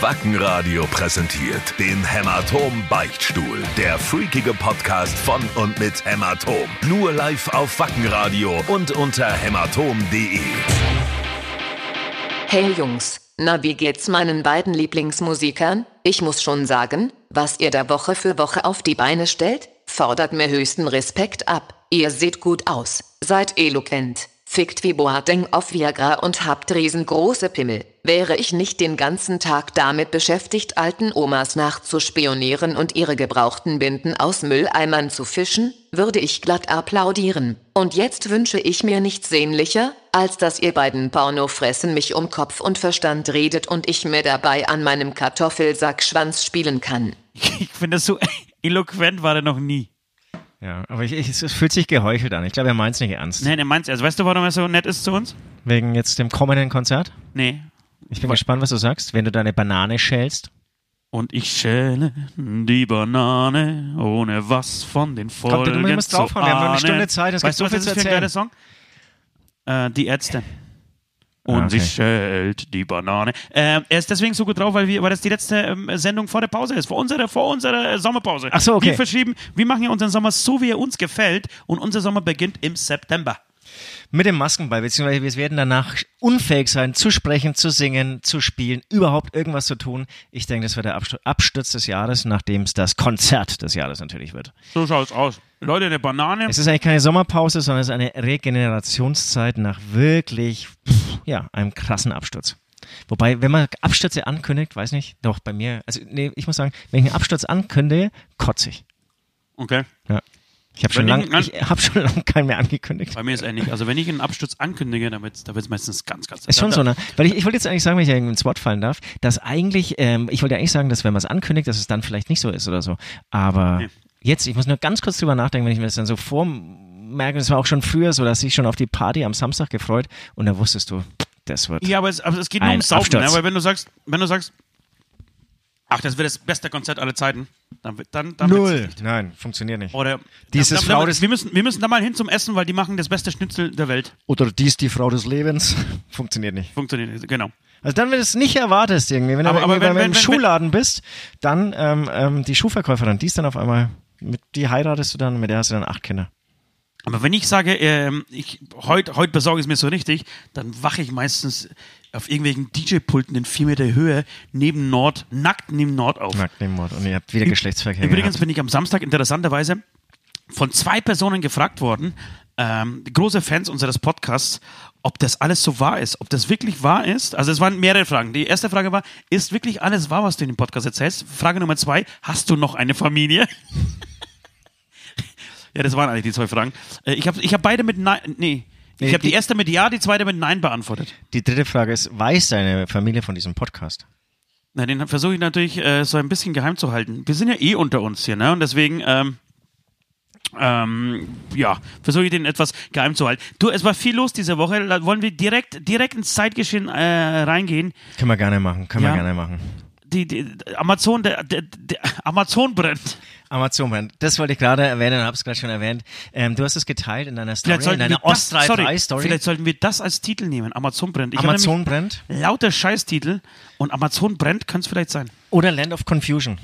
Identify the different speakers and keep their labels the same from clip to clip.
Speaker 1: Wackenradio präsentiert den Hämatom Beichtstuhl. Der freakige Podcast von und mit Hämatom. Nur live auf Wackenradio und unter hämatom.de.
Speaker 2: Hey Jungs, na wie geht's meinen beiden Lieblingsmusikern? Ich muss schon sagen, was ihr da Woche für Woche auf die Beine stellt, fordert mir höchsten Respekt ab. Ihr seht gut aus, seid eloquent, fickt wie Boateng auf Viagra und habt riesengroße Pimmel. Wäre ich nicht den ganzen Tag damit beschäftigt, alten Omas nachzuspionieren und ihre gebrauchten Binden aus Mülleimern zu fischen, würde ich glatt applaudieren. Und jetzt wünsche ich mir nichts sehnlicher, als dass ihr beiden Pornofressen mich um Kopf und Verstand redet und ich mir dabei an meinem Kartoffelsackschwanz spielen kann.
Speaker 3: Ich finde das so eloquent war er noch nie.
Speaker 4: Ja, aber ich, ich, es fühlt sich geheuchelt an. Ich glaube, er meint es nicht ernst.
Speaker 3: Nein, er meint also weißt du, warum er so nett ist zu uns?
Speaker 4: Wegen jetzt dem kommenden Konzert?
Speaker 3: Nee.
Speaker 4: Ich bin gespannt, was du sagst, wenn du deine Banane schälst.
Speaker 3: Und ich schäle die Banane, ohne was von den Folgen
Speaker 4: Kommt, du musst draufhauen, wir haben nur eine. Stunde Zeit, es gibt
Speaker 3: weißt du,
Speaker 4: so
Speaker 3: was
Speaker 4: viel
Speaker 3: das ist
Speaker 4: zu
Speaker 3: für ein
Speaker 4: erzählen.
Speaker 3: geiler Song? Äh, die Ärzte. Und
Speaker 4: Ah, okay.
Speaker 3: sie schält die Banane. Äh, er ist deswegen so gut drauf, weil, wir, weil das die letzte ähm, Sendung vor der Pause ist, vor unserer, vor unserer äh, Sommerpause.
Speaker 4: Ach so, okay.
Speaker 3: Wir verschieben, wir machen ja unseren Sommer so, wie er uns gefällt und unser Sommer beginnt im September.
Speaker 4: Mit dem Maskenball, beziehungsweise wir werden danach unfähig sein, zu sprechen, zu singen, zu spielen, überhaupt irgendwas zu tun. Ich denke, das wird der Abstu- Absturz des Jahres, nachdem es das Konzert des Jahres natürlich wird.
Speaker 3: So schaut's aus. Leute, eine Banane.
Speaker 4: Es ist eigentlich keine Sommerpause, sondern es ist eine Regenerationszeit nach wirklich, pff, ja, einem krassen Absturz. Wobei, wenn man Abstürze ankündigt, weiß nicht, doch bei mir, also nee, ich muss sagen, wenn ich einen Absturz ankündige, kotze ich.
Speaker 3: Okay.
Speaker 4: Ja. Ich habe schon lange, schon lange keinen mehr angekündigt.
Speaker 3: Bei mir ist ähnlich. Also wenn ich einen Absturz ankündige, dann da wird es meistens ganz, ganz...
Speaker 4: Ist schon so, ne? Weil ich, ich wollte jetzt eigentlich sagen, wenn ich irgendwie ins Wort fallen darf, dass eigentlich, ähm, ich wollte ja eigentlich sagen, dass wenn man es ankündigt, dass es dann vielleicht nicht so ist oder so. Aber
Speaker 3: Nee.
Speaker 4: Jetzt, ich muss nur ganz kurz drüber nachdenken, wenn ich mir das dann so vormerke, das war auch schon früher so, dass ich schon auf die Party am Samstag gefreut und da wusstest du, das wird.
Speaker 3: Ja, aber es, aber es geht nur ums Saufen, ne? weil wenn du sagst, wenn du sagst, ach, das wird das beste Konzert aller Zeiten, dann wird dann, dann nicht.
Speaker 4: Nein, funktioniert nicht.
Speaker 3: Oder
Speaker 4: Dieses
Speaker 3: dann,
Speaker 4: Frau
Speaker 3: dann,
Speaker 4: des-
Speaker 3: wir müssen, wir müssen da mal hin zum Essen, weil die machen das beste Schnitzel der Welt.
Speaker 4: Oder dies die Frau des Lebens. funktioniert nicht.
Speaker 3: Funktioniert nicht, genau.
Speaker 4: Also dann, wenn du es nicht erwartest irgendwie, wenn
Speaker 3: Aber-
Speaker 4: du
Speaker 3: aber
Speaker 4: irgendwie
Speaker 3: wenn- wenn- wenn-
Speaker 4: Schuhladen bist, dann ähm, ähm, die Schuhverkäuferin, die ist dann auf einmal, mit die heiratest du dann, mit der hast du dann acht Kinder.
Speaker 3: Aber wenn ich sage, ähm, ich heute heut besorge ich es mir so richtig, dann wache ich meistens auf irgendwelchen DJ-Pulten in vier Meter Höhe neben Nord, nackt neben Nord auf.
Speaker 4: Nackt neben Mord. Und ihr habt wieder Geschlechtsverkehr
Speaker 3: Übrigens
Speaker 4: gehabt.
Speaker 3: bin ich am Samstag interessanterweise von zwei Personen gefragt worden, ähm, große Fans unseres Podcasts, ob das alles so wahr ist, ob das wirklich wahr ist. Also es waren mehrere Fragen. Die erste Frage war, ist wirklich alles wahr, was du in dem Podcast erzählst? Frage Nummer zwei, hast du noch eine Familie? ja, das waren eigentlich die zwei Fragen. Äh, ich habe ich hab beide mit Nein, nee. Ich
Speaker 4: Nee,
Speaker 3: habe die,
Speaker 4: die-
Speaker 3: erste mit Ja, die zweite mit Nein beantwortet.
Speaker 4: Die dritte Frage ist, weiß deine Familie von diesem Podcast?
Speaker 3: Na, den versuche ich natürlich äh, so ein bisschen geheim zu halten. Wir sind ja eh unter uns hier, ne? Und deswegen, ähm, ähm, ja, versuche ich den etwas geheim zu halten. Du, es war viel los diese Woche. Wollen wir direkt, direkt ins Zeitgeschehen äh, reingehen.
Speaker 4: Können wir gerne machen, können
Speaker 3: Ja.
Speaker 4: wir gerne machen.
Speaker 3: Die, die Amazon, der, der, der Amazon brennt.
Speaker 4: Amazon Brand, das wollte ich gerade erwähnen, habe es gerade schon erwähnt. Ähm, du hast es geteilt in deiner Story, in deiner Ost-3-3-Story.
Speaker 3: vielleicht sollten wir das als Titel nehmen. Amazon brennt. Ich
Speaker 4: Amazon brennt
Speaker 3: nämlich Lauter Scheißtitel und Amazon brennt kann es vielleicht sein.
Speaker 4: oder Land of Confusion.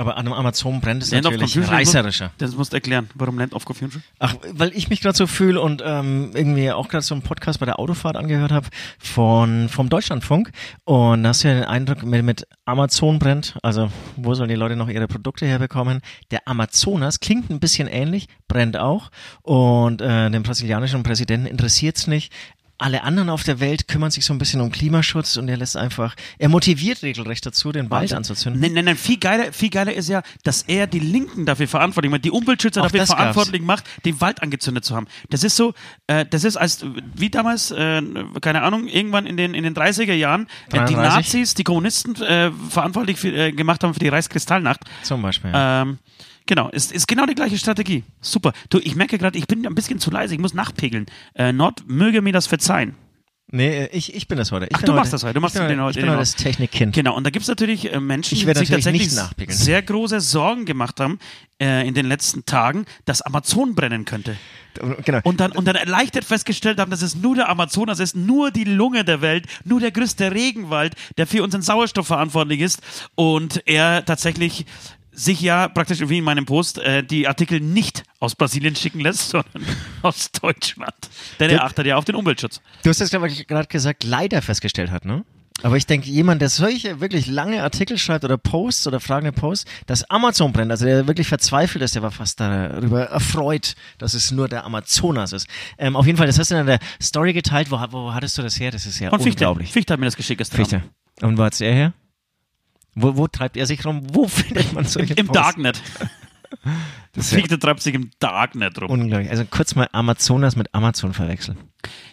Speaker 4: Aber an einem Amazon brennt ist
Speaker 3: Land
Speaker 4: natürlich reißerischer.
Speaker 3: Das musst du erklären. Warum Land of Confusion?
Speaker 4: Ach, weil ich mich gerade so fühle und ähm, irgendwie auch gerade so einen Podcast bei der Autofahrt angehört habe von vom Deutschlandfunk und da hast du ja den Eindruck mit, mit Amazon brennt, also wo sollen die Leute noch ihre Produkte herbekommen? Der Amazonas klingt ein bisschen ähnlich, brennt auch und äh, den brasilianischen Präsidenten interessiert's nicht. Alle anderen auf der Welt kümmern sich so ein bisschen um Klimaschutz und er lässt einfach, er motiviert regelrecht dazu, den Wald anzuzünden.
Speaker 3: Nein, nein, nein, viel geiler, viel geiler ist ja, dass er die Linken dafür verantwortlich macht, die Umweltschützer
Speaker 4: Auch
Speaker 3: dafür
Speaker 4: das gab's.
Speaker 3: verantwortlich macht, den Wald angezündet zu haben. Das ist so, äh, das ist als, wie damals, äh, keine Ahnung, irgendwann in den, in den 30er Jahren, äh, die
Speaker 4: 33?
Speaker 3: Nazis, die Kommunisten äh, verantwortlich für, äh, gemacht haben für die Reichskristallnacht.
Speaker 4: Zum Beispiel. Ja.
Speaker 3: Ähm, genau, ist, ist genau die gleiche Strategie. Super. Du, ich merke gerade, ich bin ein bisschen zu leise, ich muss nachpegeln. Äh, Nord möge mir das verzeihen.
Speaker 4: Nee, ich, ich bin das heute. Ich
Speaker 3: Ach, du
Speaker 4: heute,
Speaker 3: machst das heute. Du machst
Speaker 4: ich bin,
Speaker 3: den
Speaker 4: heute- Ich bin
Speaker 3: den
Speaker 4: heute das Technikkind.
Speaker 3: Genau, und da gibt es natürlich äh, Menschen, die sich tatsächlich sehr große Sorgen gemacht haben äh, in den letzten Tagen, dass Amazon brennen könnte.
Speaker 4: Genau.
Speaker 3: Und dann, und dann erleichtert festgestellt haben, dass es nur der Amazonas ist, nur die Lunge der Welt, nur der größte Regenwald, der für unseren Sauerstoff verantwortlich ist. Und er tatsächlich sich ja praktisch wie in meinem Post äh, die Artikel nicht aus Brasilien schicken lässt, sondern aus Deutschland. Denn er achtet ja auf den Umweltschutz.
Speaker 4: Du hast glaube ich, gerade gesagt, leider festgestellt hat, ne? Aber ich denke, jemand, der solche wirklich lange Artikel schreibt oder Posts oder fragende Posts, dass Amazon brennt, also der wirklich verzweifelt ist, der war fast darüber erfreut, dass es nur der Amazonas ist. Ähm, auf jeden Fall, das hast du in der Story geteilt. Wo, wo hattest du das her? Das ist ja
Speaker 3: Und Fichte.
Speaker 4: unglaublich.
Speaker 3: Fichte hat mir das geschickt gestern.
Speaker 4: Fichte. Und wo hat's er her? Wo, wo treibt er sich rum? Wo findet man solche
Speaker 3: Im
Speaker 4: Posts?
Speaker 3: Darknet.
Speaker 4: Das ja
Speaker 3: Fichte treibt sich im Darknet rum.
Speaker 4: unglaublich. Also kurz mal Amazonas mit Amazon verwechseln.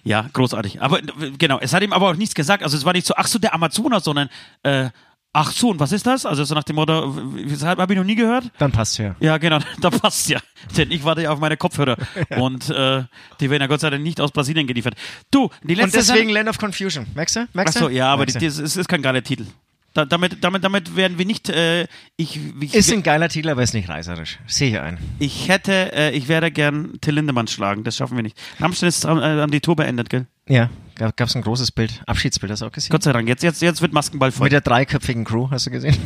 Speaker 3: Ja, großartig. Aber genau, es hat ihm aber auch nichts gesagt. Also es war nicht so, ach so, der Amazonas, sondern äh, ach so, und was ist das? Also so nach dem Motto, habe ich noch nie gehört?
Speaker 4: Dann passt's ja.
Speaker 3: Ja, genau, da passt ja. Denn ich warte ja auf meine Kopfhörer. Und äh, die werden ja Gott sei Dank nicht aus Brasilien geliefert. Du, die letzte
Speaker 4: Und deswegen Land of Confusion. Merkst du? Merkst
Speaker 3: Ach so,
Speaker 4: du?
Speaker 3: ja, aber die,
Speaker 4: du?
Speaker 3: das ist, ist kein geiler Titel. Da, damit, damit, damit werden wir nicht. Äh, ich, ich,
Speaker 4: Ist ein geiler Titel, aber ist nicht reißerisch. Sehe ich ein.
Speaker 3: ich hätte, äh, ich werde gern Till Lindemann schlagen. Das schaffen wir nicht. Rammstein ist äh, haben die Tour beendet, gell?
Speaker 4: Ja, gab, gab's ein großes Bild. Abschiedsbild, hast du auch gesehen?
Speaker 3: Gott sei Dank. Jetzt, jetzt, jetzt wird Maskenball voll.
Speaker 4: Mit der dreiköpfigen Crew, hast du gesehen?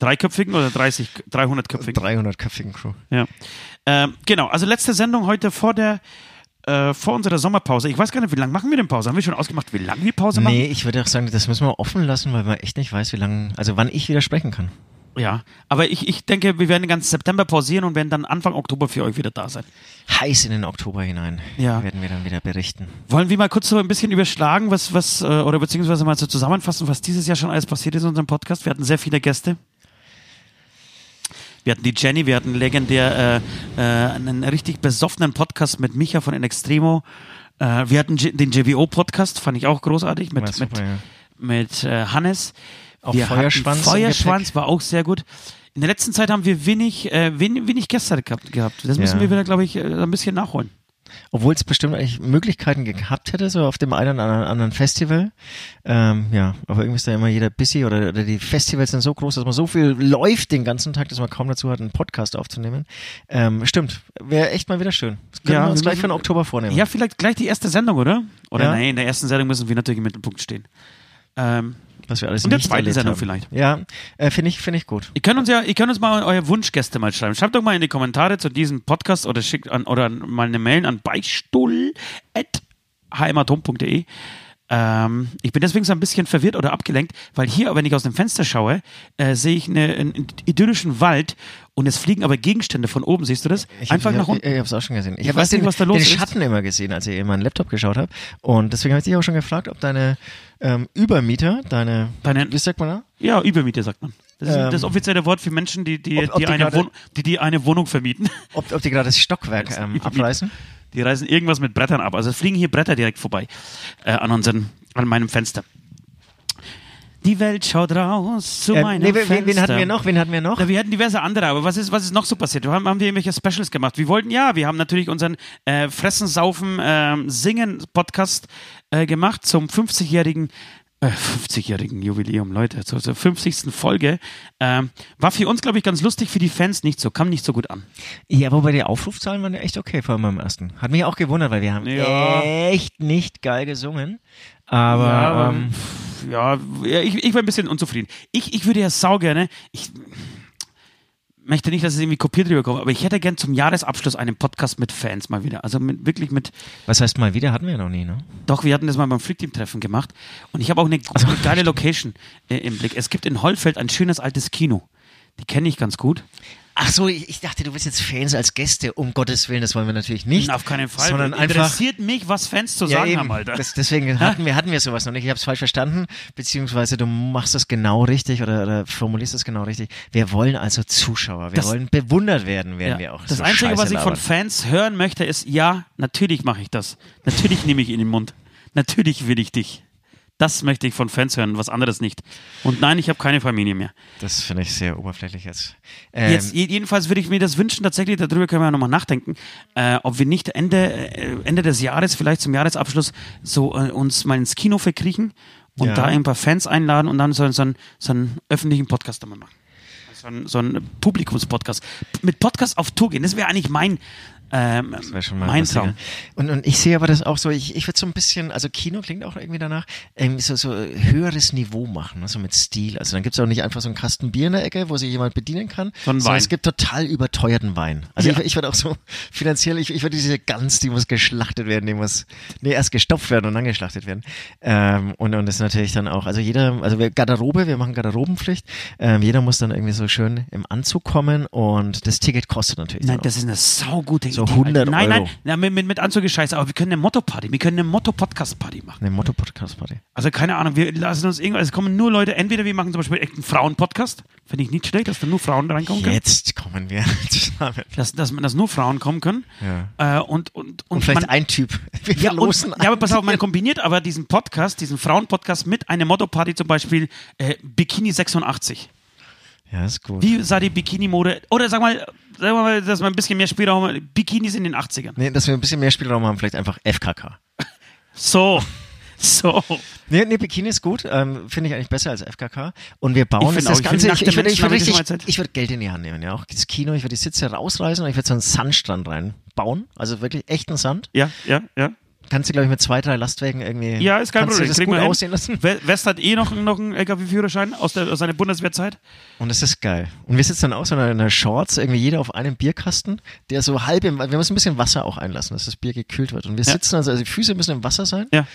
Speaker 3: Dreiköpfigen oder 30, 300-köpfigen?
Speaker 4: 300-köpfigen Crew.
Speaker 3: Ja. Ähm, genau, also letzte Sendung heute vor der äh, vor unserer Sommerpause. Ich weiß gar nicht, wie lange machen wir denn Pause? Haben wir schon ausgemacht, wie lange wir Pause machen?
Speaker 4: Nee, ich würde auch sagen, das müssen wir offen lassen, weil man echt nicht weiß, wie lange, also wann ich wieder sprechen kann.
Speaker 3: Ja, aber ich, ich denke, wir werden den ganzen September pausieren und werden dann Anfang Oktober für euch wieder da sein.
Speaker 4: Heiß in den Oktober hinein
Speaker 3: Ja.
Speaker 4: werden wir dann wieder berichten.
Speaker 3: Wollen wir mal kurz so ein bisschen überschlagen, was, was, äh, oder beziehungsweise mal so zusammenfassen, was dieses Jahr schon alles passiert ist in unserem Podcast? Wir hatten sehr viele Gäste. Wir hatten die Jenny, wir hatten legendär äh, äh, einen richtig besoffenen Podcast mit Micha von In Extremo. Äh, wir hatten J- den JWO-Podcast, fand ich auch großartig, mit,
Speaker 4: super,
Speaker 3: mit,
Speaker 4: ja.
Speaker 3: mit äh, Hannes.
Speaker 4: Auch
Speaker 3: wir
Speaker 4: Feuerschwanz
Speaker 3: Feuerschwanz war auch sehr gut. In der letzten Zeit haben wir wenig, äh, wenig, wenig Gäste gehabt, gehabt. Das müssen
Speaker 4: Ja.
Speaker 3: wir wieder, glaube ich, äh, ein bisschen nachholen.
Speaker 4: Obwohl es bestimmt eigentlich Möglichkeiten gehabt hätte, so auf dem einen oder anderen Festival. Ähm, ja, aber irgendwie ist da immer jeder busy oder, oder die Festivals sind so groß, dass man so viel läuft den ganzen Tag, dass man kaum dazu hat, einen Podcast aufzunehmen. Ähm, stimmt, wäre echt mal wieder schön. Das können
Speaker 3: Ja,
Speaker 4: wir uns gleich für den Oktober vornehmen.
Speaker 3: Ja, vielleicht gleich die erste Sendung, oder? Oder
Speaker 4: Ja.
Speaker 3: nein, in der ersten Sendung müssen wir natürlich im Mittelpunkt stehen. Ähm,
Speaker 4: was wir alles
Speaker 3: Und der
Speaker 4: nicht
Speaker 3: zweiten Sendung
Speaker 4: haben.
Speaker 3: vielleicht.
Speaker 4: Ja, äh, finde ich, finde ich gut.
Speaker 3: ihr könnt uns ja, ihr könnt uns mal eure Wunschgäste mal schreiben. Schreibt doch mal in die Kommentare zu diesem Podcast oder schickt an oder mal eine Mail an beistuhl.hmatom.de. Ähm, ich bin deswegen so ein bisschen verwirrt oder abgelenkt, weil hier, wenn ich aus dem Fenster schaue, äh, sehe ich eine, einen idyllischen Wald und es fliegen aber Gegenstände von oben. Siehst du das?
Speaker 4: Ich,
Speaker 3: Einfach
Speaker 4: ich,
Speaker 3: nach
Speaker 4: ich,
Speaker 3: unten.
Speaker 4: Ich, habe es auch schon gesehen. Ich,
Speaker 3: Ich weiß nicht,
Speaker 4: den,
Speaker 3: was da los
Speaker 4: den
Speaker 3: ist.
Speaker 4: Schatten immer gesehen, als ich in meinen Laptop geschaut habe. Und deswegen habe ich dich auch schon gefragt, ob deine ähm, Übermieter, deine,
Speaker 3: Deine-
Speaker 4: wie sagt man da?
Speaker 3: Ja, Übermiete sagt man. Das ist
Speaker 4: Ähm,
Speaker 3: das offizielle Wort für Menschen, die, die,
Speaker 4: ob- ob
Speaker 3: die,
Speaker 4: die
Speaker 3: eine,
Speaker 4: gerade-
Speaker 3: Wohn die, die eine Wohnung vermieten.
Speaker 4: Ob, ob die gerade das Stockwerk ähm, abreißen?
Speaker 3: Die reißen irgendwas mit Brettern ab. Also es fliegen hier Bretter direkt vorbei äh, an, unseren, an meinem Fenster. Die Welt schaut raus zu
Speaker 4: Ähm,
Speaker 3: meinem
Speaker 4: nee, wen,
Speaker 3: Fenster.
Speaker 4: wen hatten wir noch? Wen hatten wir noch?
Speaker 3: Ja, wir hatten diverse andere, aber was ist, was ist noch so passiert? Wir haben, haben wir irgendwelche Specials gemacht? Wir wollten, ja, wir haben natürlich unseren äh, Fressen, Saufen, ähm, Singen Podcast äh, gemacht zum 50-jährigen äh, 50-jährigen Jubiläum, Leute, zur, zur 50. Folge. Ähm, war für uns, glaube ich, ganz lustig, für die Fans nicht so, kam nicht so gut an.
Speaker 4: Ja, wobei die Aufrufzahlen waren ja echt okay, vor allem beim ersten. Hat mich auch gewundert, weil wir haben
Speaker 3: Ja.
Speaker 4: echt nicht geil gesungen. Aber,
Speaker 3: Ja,
Speaker 4: ähm,
Speaker 3: ja, ich, ich war ein bisschen unzufrieden. Ich, ich würde ja sau gerne, ich möchte nicht, dass es irgendwie kopiert rüberkommt, aber ich hätte gern zum Jahresabschluss einen Podcast mit Fans mal wieder. Also mit, wirklich mit,
Speaker 4: was heißt mal wieder? Hatten wir ja noch nie, ne?
Speaker 3: doch, wir hatten das mal beim Freakteam-Treffen gemacht und ich habe auch eine, eine geile Location äh, im Blick. Es gibt in Hollfeld ein schönes altes Kino. Die kenne ich ganz gut.
Speaker 4: Ach so, ich, ich dachte, du willst jetzt Fans als Gäste. Um Gottes Willen, das wollen wir natürlich nicht.
Speaker 3: Auf keinen Fall.
Speaker 4: Sondern einfach
Speaker 3: Interessiert mich, was Fans zu sagen haben, Alter.
Speaker 4: Das, deswegen hatten wir, hatten wir sowas noch nicht. Ich habe es falsch verstanden, beziehungsweise du machst es genau richtig oder, oder formulierst es genau richtig. Wir wollen also Zuschauer. Wir
Speaker 3: Das-
Speaker 4: wollen bewundert werden, werden
Speaker 3: Ja.
Speaker 4: wir auch.
Speaker 3: Das
Speaker 4: so
Speaker 3: Einzige,
Speaker 4: Scheiße
Speaker 3: was ich von
Speaker 4: labern.
Speaker 3: Fans hören möchte, ist, ja, natürlich mache ich das. Natürlich nehme ich ihn in den Mund. Natürlich will ich dich. Das möchte ich von Fans hören, was anderes nicht. Und nein, ich habe keine Familie mehr.
Speaker 4: Das finde ich sehr oberflächlich jetzt. Ähm,
Speaker 3: Jetzt, je- jedenfalls würde ich mir das wünschen, tatsächlich, darüber können wir ja nochmal nachdenken, äh, ob wir nicht Ende, äh, Ende des Jahres, vielleicht zum Jahresabschluss, so äh, uns mal ins Kino verkriechen und
Speaker 4: Ja.
Speaker 3: da ein paar Fans einladen und dann so, so, einen, so einen öffentlichen Podcast damit machen. So ein, so ein Publikumspodcast. Mit Podcast auf Tour gehen, das wäre eigentlich mein, ähm,
Speaker 4: Das wäre schon mal
Speaker 3: mein
Speaker 4: ja. Und, und ich sehe aber das auch so, ich, ich würde so ein bisschen, also Kino klingt auch irgendwie danach, ähm, so, so höheres Niveau machen, also mit Stil. Also dann gibt es auch nicht einfach so einen Kasten Bier in der Ecke, wo sich jemand bedienen kann,
Speaker 3: So einen
Speaker 4: sondern
Speaker 3: Wein.
Speaker 4: es gibt total überteuerten Wein. Also
Speaker 3: Ja.
Speaker 4: ich, ich würde auch so finanziell, ich, ich würde diese Gans, die muss geschlachtet werden, die muss, nee, erst gestopft werden und dann geschlachtet werden. Ähm, und, und das ist natürlich dann auch, also jeder, also wir, Garderobe, wir machen Garderobenpflicht, ähm, jeder muss dann irgendwie so schön im Anzug kommen und das Ticket kostet natürlich
Speaker 3: Nein, das ist eine saugute
Speaker 4: So
Speaker 3: Idee.
Speaker 4: 100
Speaker 3: nein, nein,
Speaker 4: Euro.
Speaker 3: nein, mit, mit, mit Anzug ist scheiße, aber wir können eine Motto-Party, wir können eine Motto-Podcast-Party machen.
Speaker 4: Eine Motto-Podcast-Party.
Speaker 3: Also keine Ahnung, wir lassen uns irgendwas, es kommen nur Leute, entweder wir machen zum Beispiel echt einen Frauen-Podcast, finde ich nicht schlecht, dass da nur Frauen reinkommen können.
Speaker 4: Jetzt kommen wir zusammen.
Speaker 3: Dass, dass, dass nur Frauen kommen können.
Speaker 4: Ja.
Speaker 3: Äh, und, und, und,
Speaker 4: Und vielleicht
Speaker 3: man,
Speaker 4: ein Typ. Wir
Speaker 3: ja, und, ja, aber pass auf, man kombiniert aber diesen Podcast, diesen Frauen-Podcast mit einer Motto-Party, zum Beispiel äh, Bikini 86.
Speaker 4: Ja, ist gut.
Speaker 3: Wie sah die Bikini-Mode, oder sag mal, sagen wir mal, dass wir ein bisschen mehr Spielraum haben, Bikinis in den 80ern.
Speaker 4: Nee, dass wir ein bisschen mehr Spielraum haben, vielleicht einfach FKK.
Speaker 3: So, so.
Speaker 4: Nee, nee Bikini ist gut. Ähm, Finde ich eigentlich besser als FKK. Und wir bauen
Speaker 3: Ich
Speaker 4: das
Speaker 3: auch, ich
Speaker 4: Ganze. Ich, ich, würde, ich, würde
Speaker 3: ich mal erzählt?
Speaker 4: ich würde Geld in die Hand nehmen, ja. Auch das Kino, ich würde die Sitze rausreißen und ich würde so einen Sandstrand reinbauen. Also wirklich echten Sand.
Speaker 3: Ja, ja, ja.
Speaker 4: Kannst du, glaube ich, mit zwei, drei Lastwagen irgendwie.
Speaker 3: Ja, ist kein Problem.
Speaker 4: Du das
Speaker 3: Kriegen
Speaker 4: gut aussehen lassen.
Speaker 3: We- West hat eh noch, noch einen LKW-Führerschein aus, der, aus seiner Bundeswehrzeit.
Speaker 4: Und das ist geil. Und wir sitzen dann auch so in einer Shorts, irgendwie jeder auf einem Bierkasten, der so halb im, wir müssen ein bisschen Wasser auch einlassen, dass das Bier gekühlt wird. Und wir
Speaker 3: Ja.
Speaker 4: sitzen also, also die Füße müssen im Wasser sein.
Speaker 3: Ja.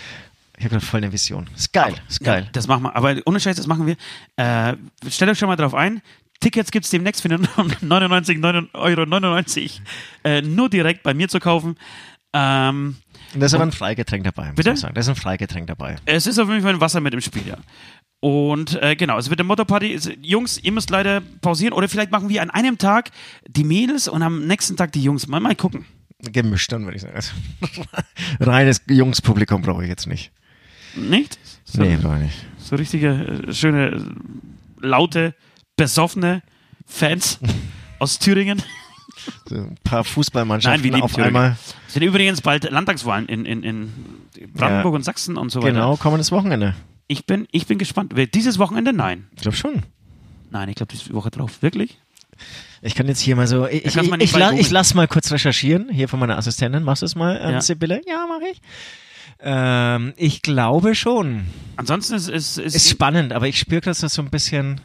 Speaker 4: Ich habe gerade voll eine Vision. Ist geil, ist geil.
Speaker 3: Ja, das machen wir. Aber ohne Scheiß, das machen wir. Äh, stellt euch schon mal drauf ein. Tickets gibt es demnächst für 99,99 Euro 99, äh, nur direkt bei mir zu kaufen. Ähm,
Speaker 4: Und da ist aber ein Freigetränk dabei, muss
Speaker 3: Bitte?
Speaker 4: Da ist ein Freigetränk dabei.
Speaker 3: es ist auf jeden Fall ein Wasser mit im Spiel, ja. Und äh, genau, es wird eine Motto-Party. Jungs, ihr müsst leider pausieren. Oder vielleicht machen wir an einem Tag die Mädels und am nächsten Tag die Jungs. Mal, mal gucken.
Speaker 4: Gemischt dann, würde ich sagen. Also, reines Jungspublikum brauche ich jetzt nicht.
Speaker 3: Nicht? So,
Speaker 4: Nee, brauche ich nicht.
Speaker 3: so richtige, äh, schöne, laute, besoffene Fans aus Thüringen.
Speaker 4: Ein paar Fußballmannschaften
Speaker 3: Nein, wir lieben
Speaker 4: auf
Speaker 3: Thüringen.
Speaker 4: einmal.
Speaker 3: Es sind übrigens bald Landtagswahlen in, in, in Brandenburg
Speaker 4: Ja.
Speaker 3: und Sachsen und so weiter.
Speaker 4: Genau, kommendes Wochenende.
Speaker 3: Ich bin, ich bin gespannt. Wer- Dieses Wochenende? Nein.
Speaker 4: Ich glaube schon.
Speaker 3: Nein, ich glaube, diese Woche drauf. Wirklich?
Speaker 4: Ich kann jetzt hier mal so, ich, ich, ich, la, ich lass mal kurz recherchieren, hier von meiner Assistentin. Machst du es mal, ähm,
Speaker 3: Ja.
Speaker 4: Sibylle? Ja, mache ich. Ähm, ich glaube schon.
Speaker 3: Ansonsten ist es. Ist,
Speaker 4: Ist spannend, aber ich spüre gerade so ein bisschen,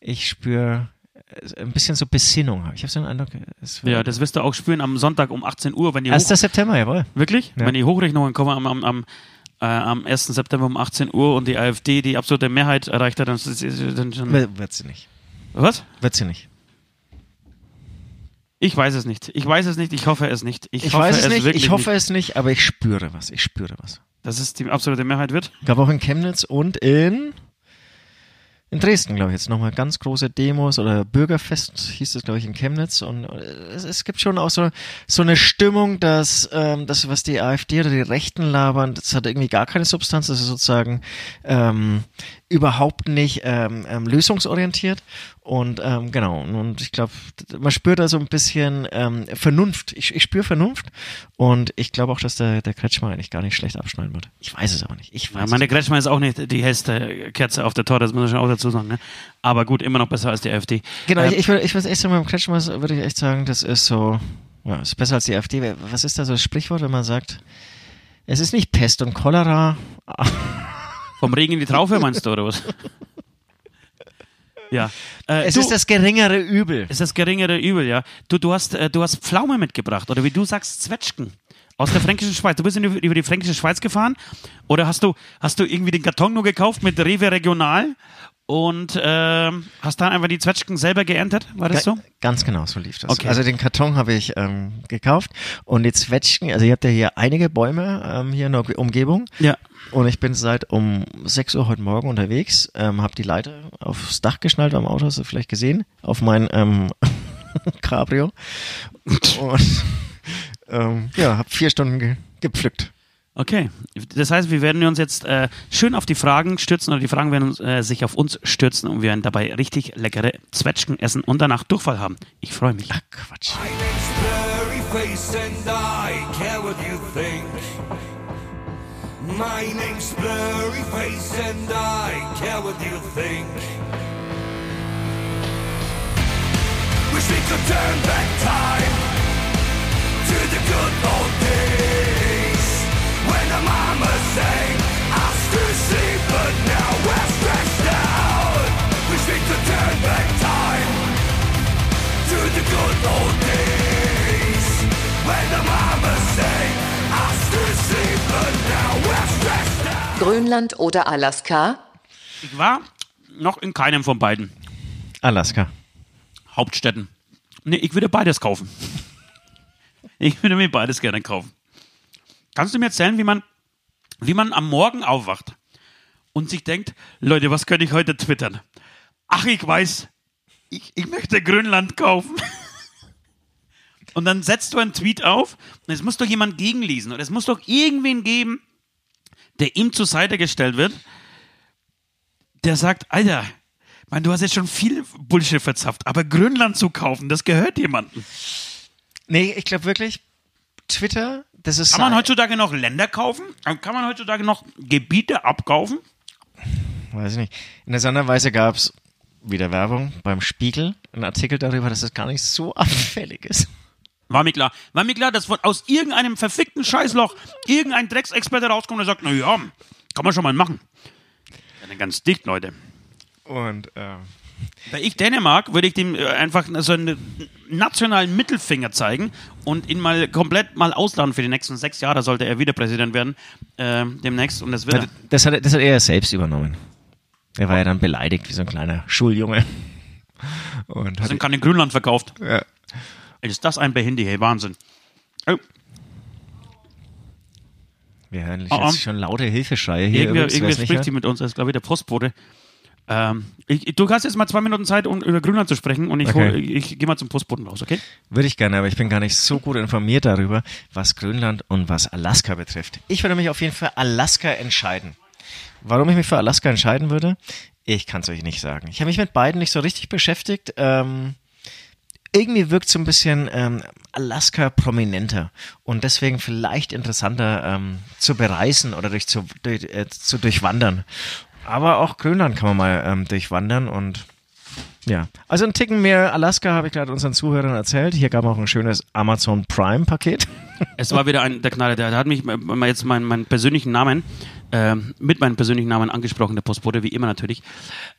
Speaker 4: ich spüre ein bisschen so Besinnung. Ich habe so einen Eindruck, es
Speaker 3: ja, das wirst du auch spüren am Sonntag um 18 Uhr, wenn die
Speaker 4: 1.
Speaker 3: hoch,
Speaker 4: September, jawohl.
Speaker 3: Wirklich?
Speaker 4: Ja.
Speaker 3: Wenn die Hochrechnungen kommen am, am, am, äh, am 1. September um 18 Uhr und die AfD die absolute Mehrheit erreicht hat, dann es dann schon.
Speaker 4: Wird sie nicht.
Speaker 3: Was?
Speaker 4: Wird sie nicht.
Speaker 3: Ich weiß es nicht. Ich weiß es nicht. Ich hoffe es nicht. Ich,
Speaker 4: Ich
Speaker 3: hoffe
Speaker 4: weiß es nicht, ich hoffe es nicht, aber ich spüre was. Ich spüre was.
Speaker 3: dass es die absolute Mehrheit wird.
Speaker 4: Gab auch in Chemnitz und in in Dresden, glaube ich, jetzt nochmal ganz große Demos oder Bürgerfest hieß es, glaube ich, in Chemnitz. Und äh, es, es gibt schon auch so, so eine Stimmung, dass ähm, das, was die AfD oder die Rechten labern, das hat irgendwie gar keine Substanz. Das ist sozusagen ähm, überhaupt nicht ähm, ähm, lösungsorientiert. Und ähm, genau, und ich glaube, man spürt da so ein bisschen ähm, Vernunft. Ich, ich spüre Vernunft und ich glaube auch, dass der, der Kretschmer eigentlich gar nicht schlecht abschneiden wird. Ich weiß es aber nicht. Ich weiß
Speaker 3: Ja, meine Kretschmer ist auch nicht die hellste Kerze auf der Torte, das muss ich schon auch dazu sagen. Ne? Aber gut, immer noch besser als die AfD.
Speaker 4: Genau,
Speaker 3: Äh,
Speaker 4: ich, ich würde ich würd echt sagen, beim Kretschmer würde ich echt sagen, das ist so, ja, ist besser als die AfD. Was ist da so das Sprichwort, wenn man sagt, es ist nicht Pest und Cholera,
Speaker 3: vom Regen in die Traufe meinst du, oder was? ja. Äh,
Speaker 4: es
Speaker 3: du,
Speaker 4: ist das geringere Übel.
Speaker 3: ist das geringere Übel, ja. Du, du, hast, äh, du hast Pflaume mitgebracht, oder wie du sagst, Zwetschgen. Aus der fränkischen Schweiz. Du bist in, über die fränkische Schweiz gefahren oder hast du, hast du irgendwie den Karton nur gekauft mit Rewe Regional und ähm, hast dann einfach die Zwetschgen selber geerntet? War das so?
Speaker 4: Ga- Ganz genau, so lief das.
Speaker 3: Okay.
Speaker 4: Also den Karton habe ich ähm, gekauft und die Zwetschgen, also ihr habt ja hier einige Bäume ähm, hier in der Umgebung
Speaker 3: Ja.
Speaker 4: und ich bin seit um 6 Uhr heute Morgen unterwegs, ähm, habe die Leiter aufs Dach geschnallt am Auto, hast du vielleicht gesehen, auf mein ähm, Cabrio und ähm, ja, habe vier Stunden ge gepflückt.
Speaker 3: Okay, das heißt, wir werden uns jetzt äh, schön auf die Fragen stürzen oder die Fragen werden uns, äh, sich auf uns stürzen und wir werden dabei richtig leckere Zwetschgen essen und danach Durchfall haben. Ich freue mich.
Speaker 4: Ach, Quatsch.
Speaker 5: My name's Blurry Face and I care what you think. My name's Blurry Face and I care what you think. Wish we could turn back time to the good old days
Speaker 2: Grönland oder Alaska?
Speaker 3: Ich war noch in keinem von beiden
Speaker 4: Alaska.
Speaker 3: Hauptstädten. Nee, ich würde beides kaufen. Ich würde mir beides gerne kaufen. Kannst du mir erzählen, wie man, wie man am Morgen aufwacht und sich denkt, Leute, was könnte ich heute twittern? Ach, ich weiß, ich, ich möchte Grönland kaufen. Und dann setzt du einen Tweet auf und es muss doch jemand gegenlesen oder es muss doch irgendwen geben, der ihm zur Seite gestellt wird, der sagt, Alter, man, du hast jetzt schon viel Bullshit verzapft, aber Grönland zu kaufen, das gehört jemandem.
Speaker 4: Nee, ich glaube wirklich, Twitter, das ist.
Speaker 3: Kann man heutzutage noch Länder kaufen? Kann man heutzutage noch Gebiete abkaufen?
Speaker 4: Weiß ich nicht. In der Sonderweise gab es wieder Werbung beim Spiegel, ein Artikel darüber, dass es gar nicht so abfällig ist.
Speaker 3: War mir klar. War mir klar, dass von, aus irgendeinem verfickten Scheißloch irgendein Drecksexperte rauskommt und sagt, na ja, kann man schon mal machen. Ja, dann ganz dicht, Leute.
Speaker 4: Und äh,
Speaker 3: Wäre ich Dänemark, würde ich dem äh, einfach so einen nationalen Mittelfinger zeigen und ihn mal komplett mal ausladen für die nächsten sechs Jahre, sollte er wieder Präsident werden, äh, demnächst. Und das wird er.
Speaker 4: das, hat, das hat er selbst übernommen. Er war ja dann beleidigt wie so ein kleiner Schuljunge. Und hat,
Speaker 3: Sind kann in Grönland verkauft.
Speaker 4: ja.
Speaker 3: Ist das ein Behindi, hey, Wahnsinn. Oh,
Speaker 4: Wir hören
Speaker 3: Oh,
Speaker 4: jetzt
Speaker 3: um.
Speaker 4: schon laute Hilfeschreie hier.
Speaker 3: irgendwer irgendwer spricht hier mit uns, das ist glaube ich der Postbote. Ähm, ich, du hast jetzt mal zwei Minuten Zeit, um über Grönland zu sprechen und ich,
Speaker 4: Okay.
Speaker 3: ich gehe mal zum Postboten raus, okay?
Speaker 4: Würde ich gerne, aber ich bin gar nicht so gut informiert darüber, was Grönland und was Alaska betrifft. Ich würde mich auf jeden Fall Alaska entscheiden. Warum ich mich für Alaska entscheiden würde, ich kann es euch nicht sagen. Ich habe mich mit beiden nicht so richtig beschäftigt. Ähm, irgendwie wirkt so ein bisschen ähm, Alaska prominenter und deswegen vielleicht interessanter ähm, zu bereisen oder durch, zu, durch, äh, zu durchwandern. Aber auch Grönland kann man mal ähm, durchwandern und ja, also ein Ticken mehr Alaska habe ich gerade unseren Zuhörern erzählt. Hier gab auch ein schönes Amazon Prime Paket.
Speaker 3: Es war wieder ein, der Knaller, der, hat mich äh, jetzt meinen, meinen persönlichen Namen, ähm, mit meinem persönlichen Namen angesprochen, der Postbote, wie immer natürlich.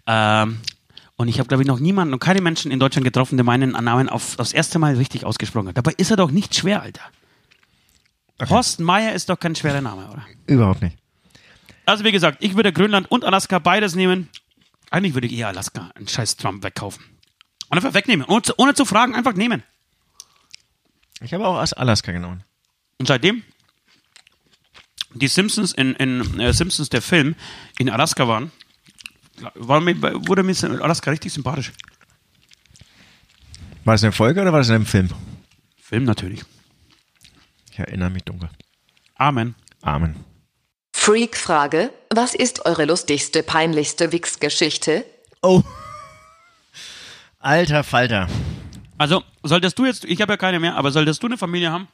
Speaker 3: Ähm, und ich habe, glaube ich, noch niemanden und keine Menschen in Deutschland getroffen, der meinen Namen auf, aufs erste Mal richtig ausgesprochen hat. Dabei ist er doch nicht schwer, Alter. Horst Meier ist doch kein schwerer Name, oder?
Speaker 4: Überhaupt nicht.
Speaker 3: Also wie gesagt, ich würde Grönland und Alaska beides nehmen. Eigentlich würde ich eher Alaska einen scheiß Trump wegkaufen. Und einfach wegnehmen. Ohne zu, ohne zu fragen, einfach nehmen.
Speaker 4: Ich habe auch Alaska genommen.
Speaker 3: Und seitdem die Simpsons in, in äh, Simpsons der Film in Alaska waren, war mir, wurde mir Alaska richtig sympathisch.
Speaker 4: War das eine Folge oder war das in einem Film?
Speaker 3: Film natürlich.
Speaker 4: Ich erinnere mich dunkel.
Speaker 3: Amen.
Speaker 4: Amen.
Speaker 2: Freak-Frage: Was ist eure lustigste, peinlichste Wix-Geschichte?
Speaker 4: Oh. Alter Falter.
Speaker 3: Also, solltest du jetzt, ich habe ja keine mehr, aber solltest du eine Familie haben,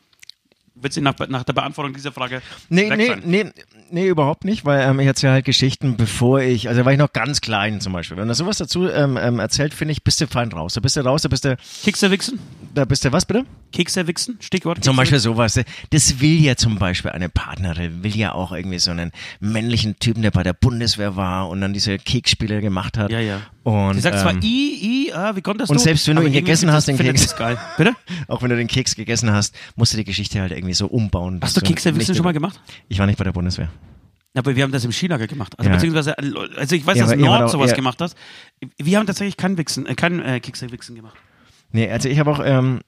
Speaker 3: wird sie nach, nach der Beantwortung dieser Frage
Speaker 4: Nee, nee, nee, nee, überhaupt nicht, weil ähm, ich erzähle halt Geschichten, bevor ich, also da war ich noch ganz klein zum Beispiel. Wenn er sowas dazu ähm, ähm, erzählt, finde ich, bist du fein raus. Da bist du raus, da bist du,
Speaker 3: Kekse wichsen?
Speaker 4: da bist du was bitte?
Speaker 3: Kekse wichsen? Stichwort.
Speaker 4: Zum
Speaker 3: Kekse
Speaker 4: Beispiel sowas. Das will ja zum Beispiel eine Partnerin, will ja auch irgendwie so einen männlichen Typen, der bei der Bundeswehr war und dann diese Keksspiele gemacht hat.
Speaker 3: Ja, ja.
Speaker 4: Und,
Speaker 3: Sie sagt zwar
Speaker 4: ähm,
Speaker 3: I, I, ah, wie konntest
Speaker 4: und
Speaker 3: du?
Speaker 4: selbst wenn du ihn gegessen hast, den
Speaker 3: das-
Speaker 4: Keks.
Speaker 3: das geil. Bitte?
Speaker 4: auch wenn du den Keks gegessen hast, musst du die Geschichte halt irgendwie so umbauen.
Speaker 3: Hast du Kekse
Speaker 4: nicht
Speaker 3: wichsen schon mal gemacht?
Speaker 4: Ich war nicht bei der Bundeswehr.
Speaker 3: Aber wir haben das im Skilager gemacht. Also
Speaker 4: Ja.
Speaker 3: beziehungsweise, also ich weiß,
Speaker 4: Ja,
Speaker 3: dass Nord
Speaker 4: auch
Speaker 3: sowas
Speaker 4: eher-
Speaker 3: gemacht hat. Wir haben tatsächlich kein Wichsen, äh, kein äh, Kekse-Wichsen gemacht.
Speaker 4: Nee, also ich habe auch, ähm,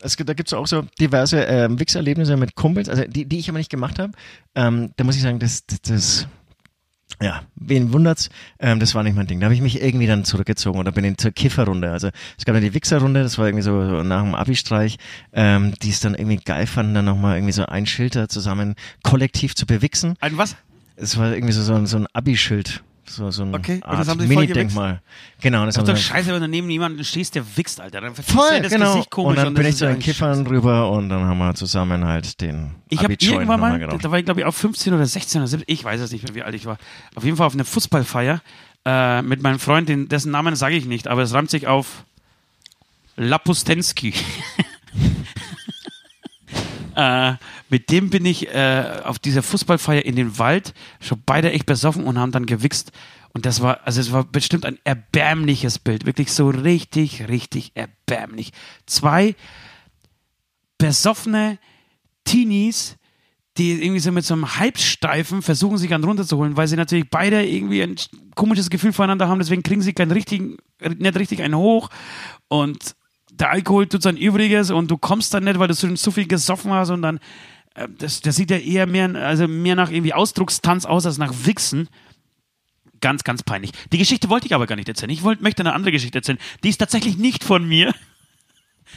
Speaker 4: es gibt, da gibt es auch so diverse ähm, Wichserlebnisse mit Kumpels, also die, die ich aber nicht gemacht habe. Ähm, da muss ich sagen, das, das, das Ja, wen wundert's? Ähm, das war nicht mein Ding. Da habe ich mich irgendwie dann zurückgezogen oder bin in zur Kifferrunde. Also es gab dann die Wichserrunde, das war irgendwie so, so nach dem Abi-Streich, ähm, die es dann irgendwie geil fanden, dann nochmal irgendwie so ein Schild da zusammen kollektiv zu bewichsen.
Speaker 3: Ein was?
Speaker 4: Es war irgendwie so, so ein, so ein Abi-Schild. So, so ein
Speaker 3: Okay, und
Speaker 4: Art
Speaker 3: das haben sie voll
Speaker 4: Mini-Denkmal. Genau, das
Speaker 3: ist doch scheiße, wenn du neben jemanden stehst, der wichst, Alter. Dann
Speaker 4: Voll,
Speaker 3: du das
Speaker 4: genau.
Speaker 3: Gesicht komisch.
Speaker 4: und dann bin
Speaker 3: das
Speaker 4: ich zu den Kiffern rüber und dann haben wir zusammen halt den
Speaker 3: Ich habe irgendwann mal, da war ich glaube ich auch 15 oder 16 oder 17, ich weiß es nicht mehr, wie alt ich war. Auf jeden Fall auf einer Fußballfeier äh, mit meinem Freund, den, dessen Namen sage ich nicht, aber es reimt sich auf Lapustensky. äh, mit dem bin ich äh, auf dieser Fußballfeier in den Wald, schon beide echt besoffen und haben dann gewichst. Und das war, also es war bestimmt ein erbärmliches Bild, wirklich so richtig, richtig erbärmlich. Zwei besoffene Teenies, die irgendwie so mit so einem Halbsteifen versuchen, sich einen runterzuholen, weil sie natürlich beide irgendwie ein komisches Gefühl voneinander haben, deswegen kriegen sie keinen richtigen, nicht richtig einen hoch und der Alkohol tut sein Übriges und du kommst dann nicht, weil du schon zu viel gesoffen hast und dann, äh, das, das sieht ja eher mehr, also mehr nach irgendwie Ausdruckstanz aus als nach Wichsen. Ganz, ganz peinlich. Die Geschichte wollte ich aber gar nicht erzählen. Ich wollte, möchte eine andere Geschichte erzählen. Die ist tatsächlich nicht von mir.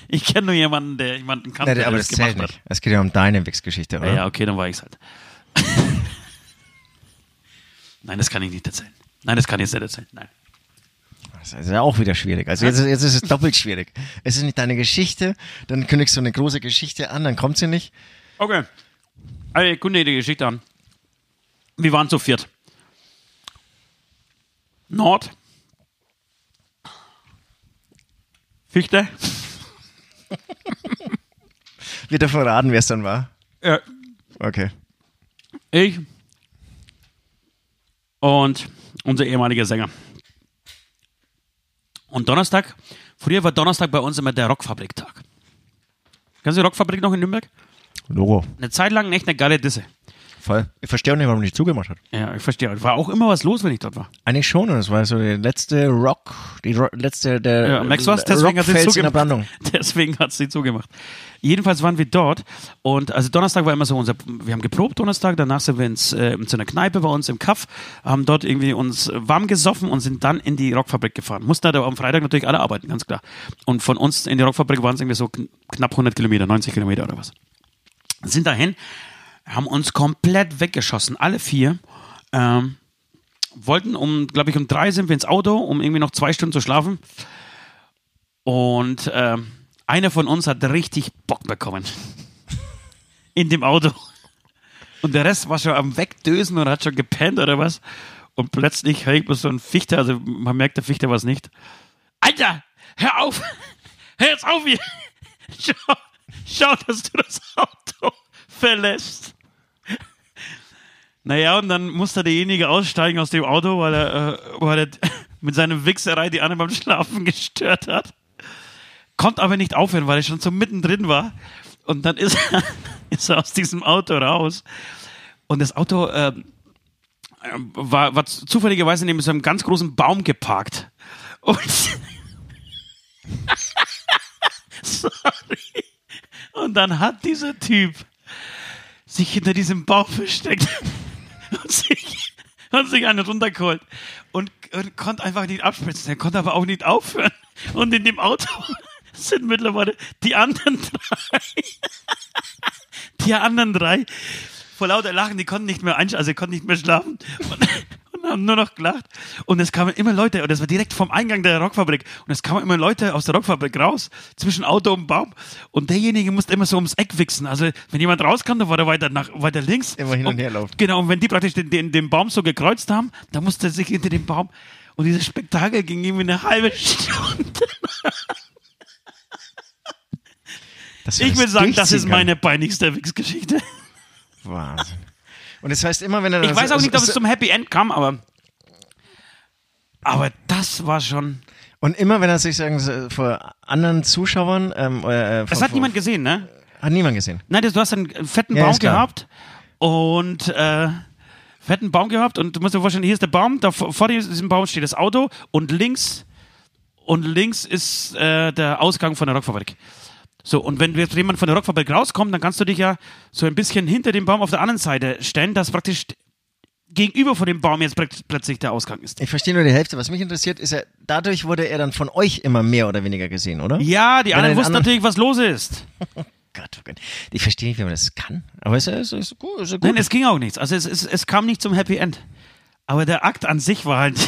Speaker 3: Ich kenne nur jemanden, der jemanden kannte,
Speaker 4: Nee,
Speaker 3: der
Speaker 4: aber das
Speaker 3: das
Speaker 4: zählt nicht. Es geht ja um deine Wichsgeschichte,
Speaker 3: hat.
Speaker 4: oder?
Speaker 3: Ja, ja, okay, dann war ich's halt. Nein, das kann ich nicht erzählen. Nein, das kann ich jetzt nicht erzählen. Nein.
Speaker 4: Das ist ja auch wieder schwierig. Also jetzt, ist- jetzt ist es doppelt schwierig. Es ist nicht deine Geschichte, dann kündigst du eine große Geschichte an, dann kommt sie nicht.
Speaker 3: Okay. Also, kunde die Geschichte an. Wir waren zu viert. Nord. Fichte.
Speaker 4: Wird er verraten, wer es dann war?
Speaker 3: Ja.
Speaker 4: Okay.
Speaker 3: Ich. Und unser ehemaliger Sänger. Und Donnerstag, früher war Donnerstag bei uns immer der Rockfabrik-Tag. Kennst du die Rockfabrik noch in Nürnberg?
Speaker 4: Logo.
Speaker 3: Eine Zeit lang echt eine geile Disse.
Speaker 4: Voll. Ich verstehe auch nicht, warum er nicht zugemacht hat.
Speaker 3: Ja, ich verstehe. War auch immer was los, wenn ich dort war.
Speaker 4: Eigentlich schon, und es war so der letzte Rock, die Ro letzte, der
Speaker 3: Ja, merkst du was? Deswegen hat sie zugemacht.
Speaker 4: Brandung.
Speaker 3: Deswegen hat sie zugemacht. Jedenfalls waren wir dort und also Donnerstag war immer so unser, wir haben geprobt Donnerstag, danach sind wir ins, äh, zu einer Kneipe bei uns im Kaff, haben dort irgendwie uns warm gesoffen und sind dann in die Rockfabrik gefahren. Mussten aber am Freitag natürlich alle arbeiten, ganz klar. Und von uns in die Rockfabrik waren es irgendwie so kn knapp 100 Kilometer, 90 Kilometer oder was. Sind dahin, haben uns komplett weggeschossen, alle vier. Ähm, wollten um, glaube ich, um drei sind wir ins Auto, um irgendwie noch zwei Stunden zu schlafen. Und ähm, einer von uns hat richtig Bock bekommen. In dem Auto. Und der Rest war schon am Wegdösen oder hat schon gepennt oder was. Und plötzlich höre ich bloß so ein Fichter, also man merkt, der Fichter war es nicht. Alter, hör auf! Hör jetzt auf hier! Schau, schau, dass du das Auto verlässt. Naja, und dann musste derjenige aussteigen aus dem Auto, weil er, äh, weil er mit seiner Wichserei die anderen beim Schlafen gestört hat. Konnte aber nicht aufhören, weil er schon so mittendrin war. Und dann ist er, ist er aus diesem Auto raus. Und das Auto ähm, war, war zufälligerweise neben so einem ganz großen Baum geparkt. Und sorry. Und dann hat dieser Typ sich hinter diesem Baum versteckt und sich, und sich einen runtergeholt und, und konnte einfach nicht abspritzen. Er konnte aber auch nicht aufhören. Und in dem Auto sind mittlerweile die anderen drei. Die anderen drei vor lauter Lachen, die konnten nicht mehr einsch also konnten nicht mehr schlafen und, und haben nur noch gelacht. Und es kamen immer Leute, und das war direkt vom Eingang der Rockfabrik, und es kamen immer Leute aus der Rockfabrik raus, zwischen Auto und Baum. Und derjenige musste immer so ums Eck wichsen. Also wenn jemand rauskam, dann war er weiter nach weiter links.
Speaker 4: Immer hin und
Speaker 3: Und-
Speaker 4: her laufen.
Speaker 3: Genau, und wenn die praktisch den, den, den Baum so gekreuzt haben, dann musste er sich hinter dem Baum. Und dieses Spektakel ging irgendwie eine halbe Stunde. Ich will sagen, das ist meine peinlichste Wix-Geschichte.
Speaker 4: Wahnsinn. Und das heißt immer, wenn er
Speaker 3: Ich weiß auch nicht, ob es zum Happy End kam, aber. Aber das war schon.
Speaker 4: Und immer, wenn er sich sagen vor anderen Zuschauern, ähm, äh,
Speaker 3: Das
Speaker 4: vor-
Speaker 3: hat niemand gesehen, ne?
Speaker 4: hat niemand gesehen.
Speaker 3: Nein, das, du hast einen fetten
Speaker 4: Ja,
Speaker 3: Baum gehabt und äh, fetten Baum gehabt und du musst dir vorstellen, hier ist der Baum, da vor vor diesem Baum steht das Auto und links und links ist äh, der Ausgang von der Rockfabrik. So, und wenn jetzt jemand von der Rockfabrik rauskommt, dann kannst du dich ja so ein bisschen hinter dem Baum auf der anderen Seite stellen, dass praktisch gegenüber von dem Baum jetzt plöt- plötzlich der Ausgang ist.
Speaker 4: Ich verstehe nur die Hälfte. Was mich interessiert, ist ja, dadurch wurde er dann von euch immer mehr oder weniger gesehen, oder?
Speaker 3: Ja, die
Speaker 4: Wenn er
Speaker 3: anderen wussten
Speaker 4: anderen-
Speaker 3: natürlich, was los ist.
Speaker 4: Gott, oh Gott. Ich verstehe nicht, wie man das kann. Aber es ist, ist gut. Ist gut.
Speaker 3: Nein, es ging auch nichts. Also es, es, es kam nicht zum Happy End. Aber der Akt an sich war halt,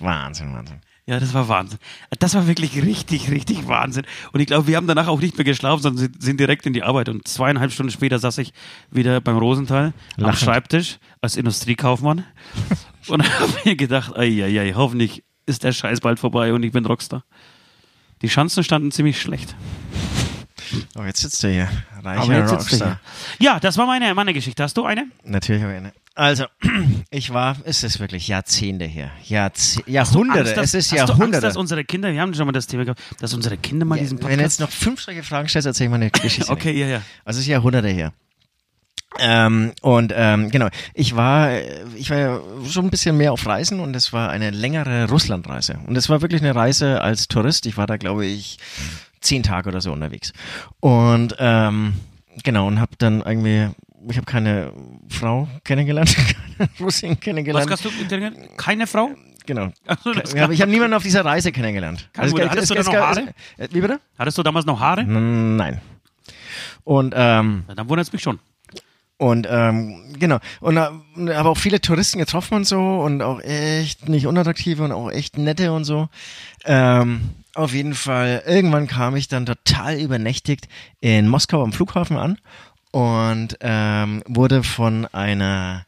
Speaker 4: Wahnsinn, Wahnsinn.
Speaker 3: Ja, das war Wahnsinn. Das war wirklich richtig, richtig Wahnsinn. Und ich glaube, wir haben danach auch nicht mehr geschlafen, sondern sind- sind direkt in die Arbeit. Und zweieinhalb Stunden später saß ich wieder beim Rosenthal am
Speaker 4: Lachend.
Speaker 3: Schreibtisch als Industriekaufmann und habe mir gedacht, ei, ei, ei, hoffentlich ist der Scheiß bald vorbei und ich bin Rockstar. Die Chancen standen ziemlich schlecht.
Speaker 4: Oh, jetzt sitzt er hier. Reicher
Speaker 3: Aber jetzt sitzt er
Speaker 4: Rockstar.
Speaker 3: hier. Ja, das war meine, meine Geschichte. Hast du eine?
Speaker 4: Natürlich habe ich eine. Also, ich war, es ist wirklich Jahrzehnte her. Jahrze Jahrhunderte.
Speaker 3: Angst, dass-
Speaker 4: es ist
Speaker 3: hast du Angst,
Speaker 4: Jahrhunderte.
Speaker 3: dass unsere Kinder, wir haben schon mal das Thema gehabt, dass unsere Kinder mal diesen
Speaker 4: Wenn du jetzt
Speaker 3: Podcast...
Speaker 4: noch fünf solche Fragen stellst, erzähl ich mal eine Geschichte.
Speaker 3: okay, ja, ja.
Speaker 4: Also es ist Jahrhunderte her. Ähm, und ähm, genau, ich war, äh, ich war ja schon ein bisschen mehr auf Reisen und es war eine längere Russlandreise. Und es war wirklich eine Reise als Tourist. Ich war da, glaube ich, zehn Tage oder so unterwegs. Und ähm, genau, und habe dann irgendwie, ich habe keine Frau kennengelernt, keine Russin
Speaker 3: Was
Speaker 4: kennengelernt.
Speaker 3: hast du? Keine Frau?
Speaker 4: Genau.
Speaker 3: So,
Speaker 4: Ich habe hab niemanden auf dieser Reise kennengelernt.
Speaker 3: Kein Wunder. Hattest du da noch Haare?
Speaker 4: äh, Wie bitte?
Speaker 3: Hattest du damals noch Haare?
Speaker 4: Mm, Nein. Und ähm,
Speaker 3: Ja, Dann wundert es mich schon.
Speaker 4: Und ähm, genau. Und äh, habe auch viele Touristen getroffen und so und auch echt nicht unattraktive und auch echt nette und so. Ähm, auf jeden Fall, irgendwann kam ich dann total übernächtigt in Moskau am Flughafen an und ähm, wurde von einer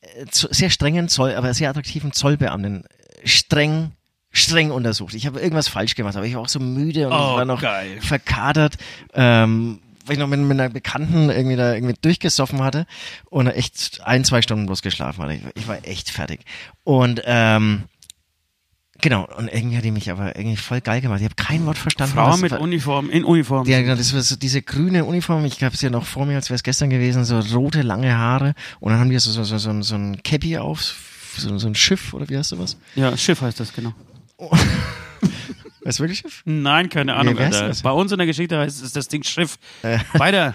Speaker 4: äh, sehr strengen Zoll, aber sehr attraktiven Zollbeamtin streng streng untersucht. Ich habe irgendwas falsch gemacht, aber ich war auch so müde und
Speaker 3: Oh,
Speaker 4: ich war noch
Speaker 3: geil.
Speaker 4: verkadert, ähm, weil ich noch mit, mit einer Bekannten irgendwie da irgendwie durchgesoffen hatte und echt ein, zwei Stunden bloß geschlafen hatte. Ich, ich war echt fertig. Und ähm, genau, und irgendwie hat die mich aber irgendwie voll geil gemacht. Ich habe kein Wort verstanden.
Speaker 3: Frau
Speaker 4: was-
Speaker 3: mit Uniform, in Uniform.
Speaker 4: ja, genau, das war so diese grüne Uniform. Ich habe es ja noch vor mir, als wäre es gestern gewesen, so rote, lange Haare. Und dann haben die so, so, so, so, ein- so ein Cappy auf, so, so ein Schiff, oder wie heißt sowas?
Speaker 3: Ja, Schiff heißt das, genau.
Speaker 4: Weißt du wirklich Schiff?
Speaker 3: Nein, keine Ahnung. Alter.
Speaker 4: das?
Speaker 3: Bei uns in der Geschichte heißt es das Ding Schiff.
Speaker 4: Äh.
Speaker 3: Weiter.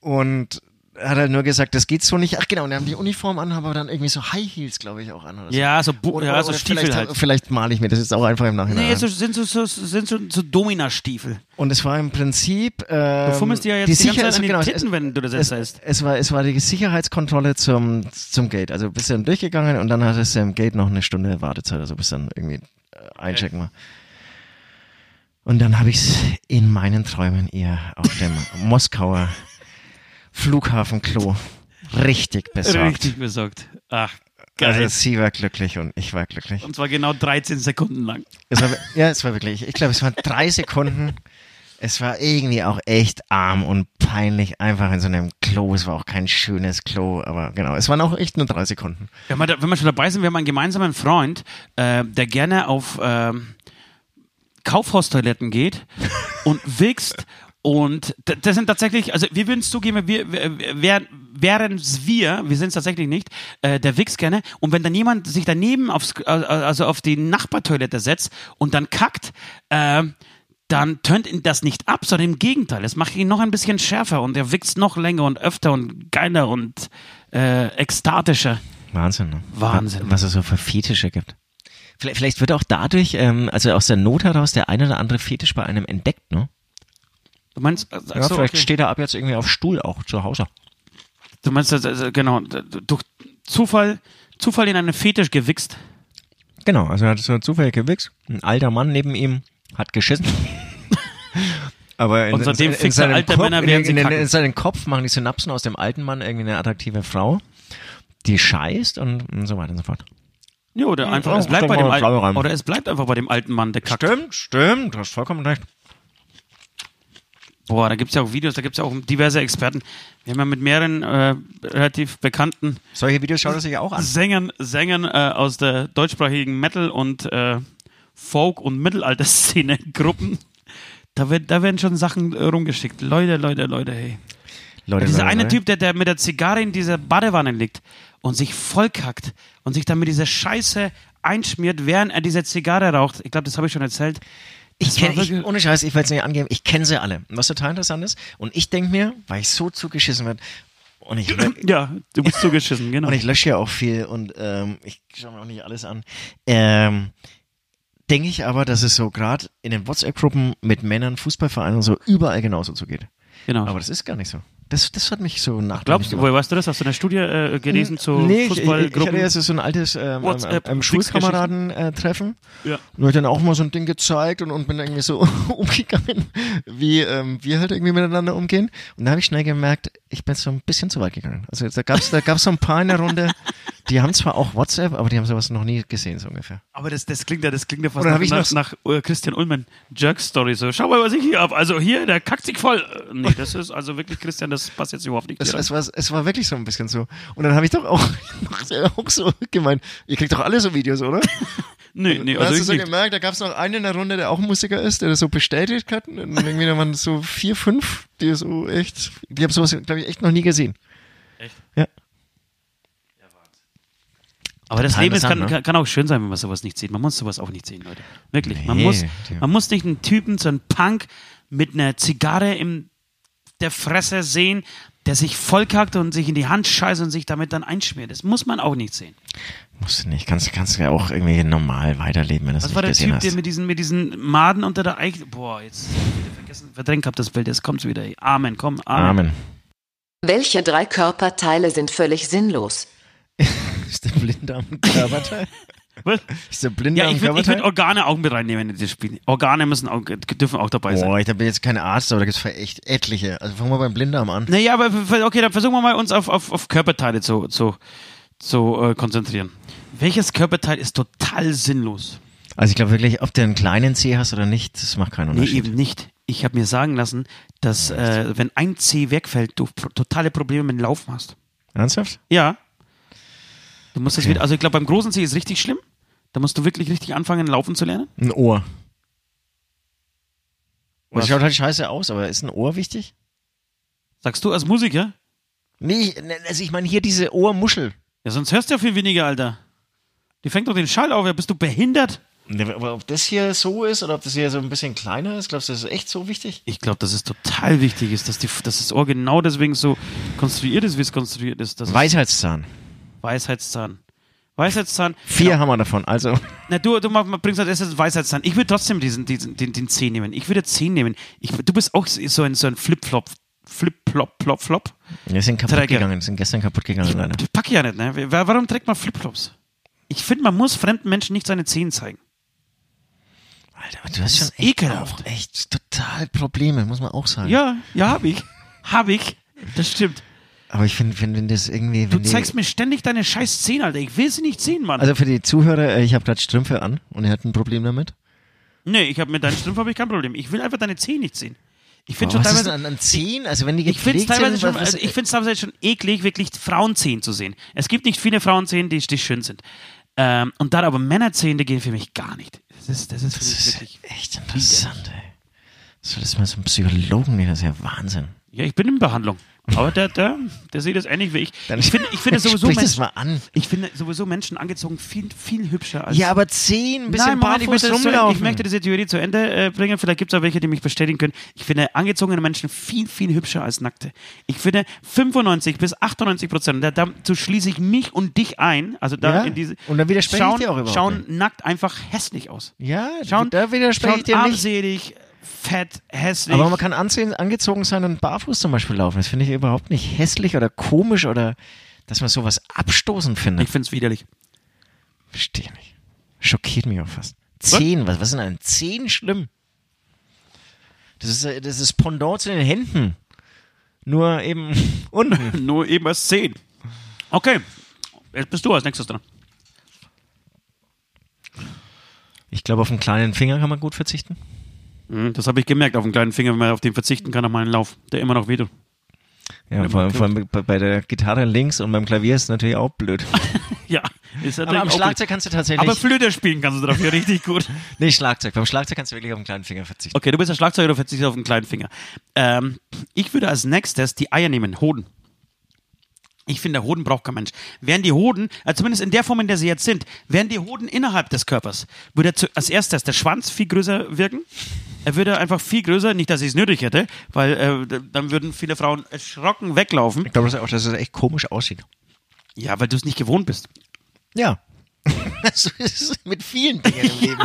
Speaker 4: Und hat halt nur gesagt, das geht so nicht. Ach genau, und die haben die Uniform an, haben aber dann irgendwie so High Heels, glaube ich, auch an. Oder so.
Speaker 3: Ja, so, Bu
Speaker 4: Oder,
Speaker 3: ja, so
Speaker 4: oder
Speaker 3: Stiefel
Speaker 4: vielleicht,
Speaker 3: halt.
Speaker 4: vielleicht male ich mir das jetzt auch einfach im Nachhinein.
Speaker 3: Nee, so, sind so, so, sind so, so Domina-Stiefel.
Speaker 4: Und es war im Prinzip. Ähm,
Speaker 3: Du fummelst dir ja jetzt die, ganze Zeit an die
Speaker 4: genau,
Speaker 3: Titten,
Speaker 4: es,
Speaker 3: wenn du das
Speaker 4: es,
Speaker 3: erzählst.
Speaker 4: es, war, es war die Sicherheitskontrolle zum, zum Gate. Also bist dann durchgegangen und dann hattest du im Gate noch eine Stunde Wartezeit. Also bis dann irgendwie äh, einchecken war. Und dann habe ich es in meinen Träumen ihr auf dem Moskauer Flughafenklo richtig besorgt.
Speaker 3: Richtig besorgt. Ach, geil.
Speaker 4: Also sie war glücklich und ich war glücklich.
Speaker 3: Und zwar genau 13 Sekunden lang.
Speaker 4: Es war, ja, es war wirklich, ich glaube, es waren drei Sekunden. Es war irgendwie auch echt arm und peinlich, einfach in so einem Klo. Es war auch kein schönes Klo, aber genau, es waren auch echt nur drei Sekunden.
Speaker 3: Wenn wir, da, wenn wir schon dabei sind, wir haben einen gemeinsamen Freund, äh, der gerne auf ähm, Kaufhaustoiletten geht und wichst. Und das sind tatsächlich, also wir würden es zugeben, wir, wir, wär, wären es wir, wir sind es tatsächlich nicht, äh, der wichst gerne. Und wenn dann jemand sich daneben aufs, äh, also auf die Nachbartoilette setzt und dann kackt, äh, dann tönt ihn das nicht ab, sondern im Gegenteil. Es macht ihn noch ein bisschen schärfer und er wichst noch länger und öfter und geiler und äh, ekstatischer.
Speaker 4: Wahnsinn, ne?
Speaker 3: Wahnsinn.
Speaker 4: Was es so für Fetische gibt. Vielleicht, vielleicht wird auch dadurch, ähm, also aus der Not heraus, der eine oder andere Fetisch bei einem entdeckt, ne?
Speaker 3: Du meinst, ach
Speaker 4: Ja,
Speaker 3: so,
Speaker 4: vielleicht
Speaker 3: okay.
Speaker 4: steht er ab jetzt irgendwie auf Stuhl auch zu Hause.
Speaker 3: du meinst, also, also, genau, durch Zufall, Zufall in einen Fetisch gewichst.
Speaker 4: Genau, also er hat so zufällig gewichst. Ein alter Mann neben ihm hat geschissen. Aber in,
Speaker 3: Und seitdem
Speaker 4: in, in,
Speaker 3: fixe
Speaker 4: seinem
Speaker 3: alte
Speaker 4: Kopf,
Speaker 3: Männer,
Speaker 4: in,
Speaker 3: während sie
Speaker 4: in, in, in seinem Kopf machen die Synapsen aus dem alten Mann irgendwie eine attraktive Frau, die scheißt und, und so weiter und so fort.
Speaker 3: Ja, oder einfach,
Speaker 4: ja,
Speaker 3: es bleibt bei dem alten, oder es bleibt einfach bei dem alten Mann, der kackt.
Speaker 4: Stimmt, stimmt, du hast vollkommen recht.
Speaker 3: Boah, da gibt's ja auch Videos, da gibt's ja auch diverse Experten. Wir haben ja mit mehreren äh, relativ bekannten
Speaker 4: Solche Videos schaut sich auch an.
Speaker 3: Sängern, Sängern äh, aus der deutschsprachigen Metal- und äh, Folk- und Mittelalterszene Gruppen. Da, wird, da werden schon Sachen äh, rumgeschickt. Leute, Leute, Leute, hey.
Speaker 4: Leute,
Speaker 3: Dieser
Speaker 4: Leute,
Speaker 3: eine
Speaker 4: Leute.
Speaker 3: Typ, der, der mit der Zigarre in dieser Badewanne liegt und sich vollkackt und sich dann mit dieser Scheiße einschmiert, während er diese Zigarre raucht. Ich glaube, das habe ich schon erzählt.
Speaker 4: Ich kenne, ohne Scheiß, ich will es nicht angeben, ich kenne sie alle. Was total interessant ist. Und ich denke mir, weil ich so zugeschissen wird, Und ich,
Speaker 3: Ja, du bist zugeschissen, genau.
Speaker 4: und ich lösche ja auch viel und ähm, ich schaue mir auch nicht alles an. Ähm, Denke ich aber, dass es so gerade in den WhatsApp-Gruppen mit Männern, Fußballvereinen und so überall genauso zugeht.
Speaker 3: genau.
Speaker 4: Aber das ist gar nicht so. Das, das hat mich so nachdenklich
Speaker 3: Glaubst du, woher weißt du das? Hast du eine Studie äh, gelesen zu
Speaker 4: nee, ich, ich, ich
Speaker 3: Fußballgruppen?
Speaker 4: hatte ja so ein altes ähm,
Speaker 3: WhatsApp,
Speaker 4: ähm, ähm, Schulkameraden-Treffen.
Speaker 3: Ja.
Speaker 4: Und hab dann auch mal so ein Ding gezeigt und, und bin irgendwie so umgegangen, wie ähm, wir halt irgendwie miteinander umgehen. Und da habe ich schnell gemerkt, ich bin so ein bisschen zu weit gegangen. Also da gab's da gab's so ein paar in der Runde, die haben zwar auch WhatsApp, aber die haben sowas noch nie gesehen, so ungefähr.
Speaker 3: Aber das, das klingt ja, das klingt ja fast nach,
Speaker 4: ich
Speaker 3: nach,
Speaker 4: noch-
Speaker 3: nach äh, Christian Ullmann Jerk-Story. So, schau mal, was ich hier hab. Also hier, der kackt sich voll. Äh, Nee, das ist also wirklich, Christian, das passt jetzt überhaupt nicht.
Speaker 4: Es, es, war, es war wirklich so ein bisschen so. Und dann habe ich doch auch, auch so gemeint, ihr kriegt doch alle so Videos, oder?
Speaker 3: nee, nee,
Speaker 4: da
Speaker 3: also
Speaker 4: hast du so
Speaker 3: nicht.
Speaker 4: gemerkt, da gab es noch einen in der Runde, der auch Musiker ist, der das so bestätigt hat. Und irgendwie da waren so vier, fünf, die so echt, die haben sowas, glaube ich, echt noch nie gesehen.
Speaker 3: Echt?
Speaker 4: Ja.
Speaker 3: Aber das Leben ist, kann,
Speaker 4: ne?
Speaker 3: kann, kann auch schön sein, wenn man sowas nicht sieht. Man muss sowas auch nicht sehen, Leute. Wirklich. Man,
Speaker 4: Nee,
Speaker 3: muss,
Speaker 4: die-
Speaker 3: man muss nicht einen Typen, so einen Punk mit einer Zigarre in der Fresse sehen, der sich vollkackt und sich in die Hand scheißt und sich damit dann einschmiert. Das muss man auch nicht sehen.
Speaker 4: Musst du nicht, kannst, kannst ja auch irgendwie normal weiterleben, wenn du das
Speaker 3: Was
Speaker 4: nicht
Speaker 3: war der
Speaker 4: gesehen
Speaker 3: Typ, der
Speaker 4: hast.
Speaker 3: mit diesen, mit diesen Maden unter der Eiche. Boah, jetzt hab ich wieder vergessen, verdrängt gehabt das Bild. Jetzt kommt's wieder. Amen, komm, Amen.
Speaker 4: Amen.
Speaker 2: Welche drei Körperteile sind völlig sinnlos?
Speaker 4: Ist der Blinddarm ein Körperteil?
Speaker 3: Was?
Speaker 4: Ist der
Speaker 3: Ja,
Speaker 4: Blinddarm
Speaker 3: ich würde ich
Speaker 4: Körperteil?
Speaker 3: würd Organe auch mit reinnehmen in das Spiel. Organe müssen auch, dürfen auch dabei sein.
Speaker 4: Boah, ich bin jetzt kein Arzt, aber da gibt's echt etliche. Also fangen wir beim Blinddarm an.
Speaker 3: Naja, aber okay, dann versuchen wir mal uns auf, auf, auf Körperteile zu, zu, zu äh, konzentrieren. Welches Körperteil ist total sinnlos?
Speaker 4: Also ich glaube wirklich, ob du einen kleinen Zeh hast oder nicht, das macht keinen
Speaker 3: Nee,
Speaker 4: Unterschied.
Speaker 3: eben nicht. Ich habe mir sagen lassen, dass äh, wenn ein C wegfällt, du totale Probleme mit dem Laufen hast.
Speaker 4: Ernsthaft?
Speaker 3: Ja. Du musst das wieder, also ich glaube, beim großen C ist richtig schlimm. Da musst du wirklich richtig anfangen, laufen zu lernen.
Speaker 4: Ein Ohr.
Speaker 3: Was?
Speaker 4: Das schaut halt scheiße aus, aber ist ein Ohr wichtig?
Speaker 3: Sagst du als Musiker?
Speaker 4: Nee, ne, also ich meine hier diese Ohrmuschel.
Speaker 3: Ja, sonst hörst du ja viel weniger, Alter. Die fängt doch den Schall auf. Ja, bist du behindert?
Speaker 4: Ne, Aber ob das hier so ist oder ob das hier so ein bisschen kleiner ist, glaubst du, das ist echt so wichtig?
Speaker 3: Ich glaube, dass es total wichtig ist, dass, die, dass das Ohr genau deswegen so konstruiert ist, wie es konstruiert ist. Das ist
Speaker 4: Weisheitszahn.
Speaker 3: Weisheitszahn. Weisheitszahn.
Speaker 4: Vier haben wir davon, also.
Speaker 3: Na, du, du bringst halt erst Weisheitszahn. Ich würde trotzdem diesen, diesen, den, den 10 nehmen. Ich würde 10 nehmen. Ich, du bist auch so ein, so ein Flip-Flop. Flip-Flop, Flop, Flop.
Speaker 4: Wir sind kaputt
Speaker 3: Träger.
Speaker 4: gegangen, sind gestern kaputt gegangen, leider.
Speaker 3: Das pack ich ja nicht, ne? Wa- Warum trägt man Flipflops? Ich finde, man muss fremden Menschen nicht seine Zehen zeigen.
Speaker 4: Alter, aber du hast schon echt,
Speaker 3: ekelhaft.
Speaker 4: auch echt total Probleme, muss man auch sagen.
Speaker 3: Ja, ja, hab ich. Hab ich. Das stimmt.
Speaker 4: Aber ich finde, wenn, wenn das irgendwie.
Speaker 3: Du
Speaker 4: Wenn die,
Speaker 3: zeigst mir ständig deine scheiß Zehen, Alter. Ich will sie nicht sehen, Mann.
Speaker 4: Also für die Zuhörer, äh, ich habe gerade Strümpfe an und er hat ein Problem damit.
Speaker 3: nee, ich hab mit deinen Strümpfen habe ich kein Problem. Ich will einfach deine Zehen nicht sehen. Ich finde schon
Speaker 4: was ist
Speaker 3: teilweise.
Speaker 4: denn an, an Zehen? Also wenn die
Speaker 3: Ich finde es teilweise,
Speaker 4: sind,
Speaker 3: schon, also ich find's teilweise schon eklig, wirklich Frauenzehen zu sehen. Es gibt nicht viele Frauenzehen, die, die schön sind. Ähm, und dann aber Männerzehen, die gehen für mich gar nicht. Das ist, das ist
Speaker 4: Das ist
Speaker 3: wirklich.
Speaker 4: echt interessant, ey. Soll das mal so ein Psychologen nehmen? Das ist ja Wahnsinn.
Speaker 3: Ja, ich bin in Behandlung. Aber der, der, der sieht das ähnlich wie ich.
Speaker 4: Dann
Speaker 3: Ich finde, ich finde sowieso Menschen,
Speaker 4: mal an.
Speaker 3: ich finde sowieso Menschen angezogen viel, viel hübscher als.
Speaker 4: Ja, aber Zehen, ein bisschen
Speaker 3: Nein, ich, möchte das zu,
Speaker 4: rumlaufen.
Speaker 3: ich möchte diese Theorie zu Ende äh, bringen. Vielleicht gibt es auch welche, die mich bestätigen können. Ich finde angezogene Menschen viel, viel hübscher als nackte. Ich finde 95 bis 98 Prozent, da, dazu schließe ich mich und dich ein, also da
Speaker 4: Ja,
Speaker 3: in diese,
Speaker 4: und da widerspreche ich
Speaker 3: schauen,
Speaker 4: dir auch überhaupt
Speaker 3: schauen nackt einfach hässlich aus.
Speaker 4: ja,
Speaker 3: Schauen,
Speaker 4: da widerspreche
Speaker 3: schauen
Speaker 4: ich dir nicht.
Speaker 3: armselig, fett, hässlich.
Speaker 4: Aber man kann ansehen, angezogen sein und barfuß zum Beispiel laufen. Das finde ich überhaupt nicht hässlich oder komisch oder dass man sowas abstoßend findet.
Speaker 3: ich finde es widerlich.
Speaker 4: Verstehe nicht. Schockiert mich auch fast. Zehen, was, was sind an Zehen schlimm? Das ist, äh, das ist Pendant zu den Händen. Nur eben unten.
Speaker 3: Nur eben als 10. Okay, jetzt bist du als nächstes dran.
Speaker 4: Ich glaube, auf einen kleinen Finger kann man gut verzichten.
Speaker 3: Mhm, Das habe ich gemerkt auf den kleinen Finger, wenn man auf den verzichten kann, auf meinen Lauf, der immer noch wehtut.
Speaker 4: Ja, vor, vor allem bei, der Gitarre links und beim Klavier ist es natürlich auch blöd.
Speaker 3: Ja, ist
Speaker 4: Aber am Schlagzeug kannst du tatsächlich.
Speaker 3: Aber Flöte spielen kannst du dafür richtig gut.
Speaker 4: nee, Schlagzeug. Beim Schlagzeug kannst du wirklich auf den kleinen Finger verzichten.
Speaker 3: Okay, du bist der Schlagzeuger, du verzichtest auf den kleinen Finger. Ähm, ich würde als nächstes die Eier nehmen, Hoden. Ich finde, Hoden braucht kein Mensch. Wären die Hoden, also zumindest in der Form, in der sie jetzt sind, wären die Hoden innerhalb des Körpers, würde zu, als erstes der Schwanz viel größer wirken. Er würde einfach viel größer, nicht, dass ich es nötig hätte, weil äh, dann würden viele Frauen erschrocken weglaufen.
Speaker 4: Ich glaube das auch, dass es echt komisch aussieht.
Speaker 3: Ja, weil du es nicht gewohnt bist.
Speaker 4: Ja. so ist es mit vielen Dingen im Leben.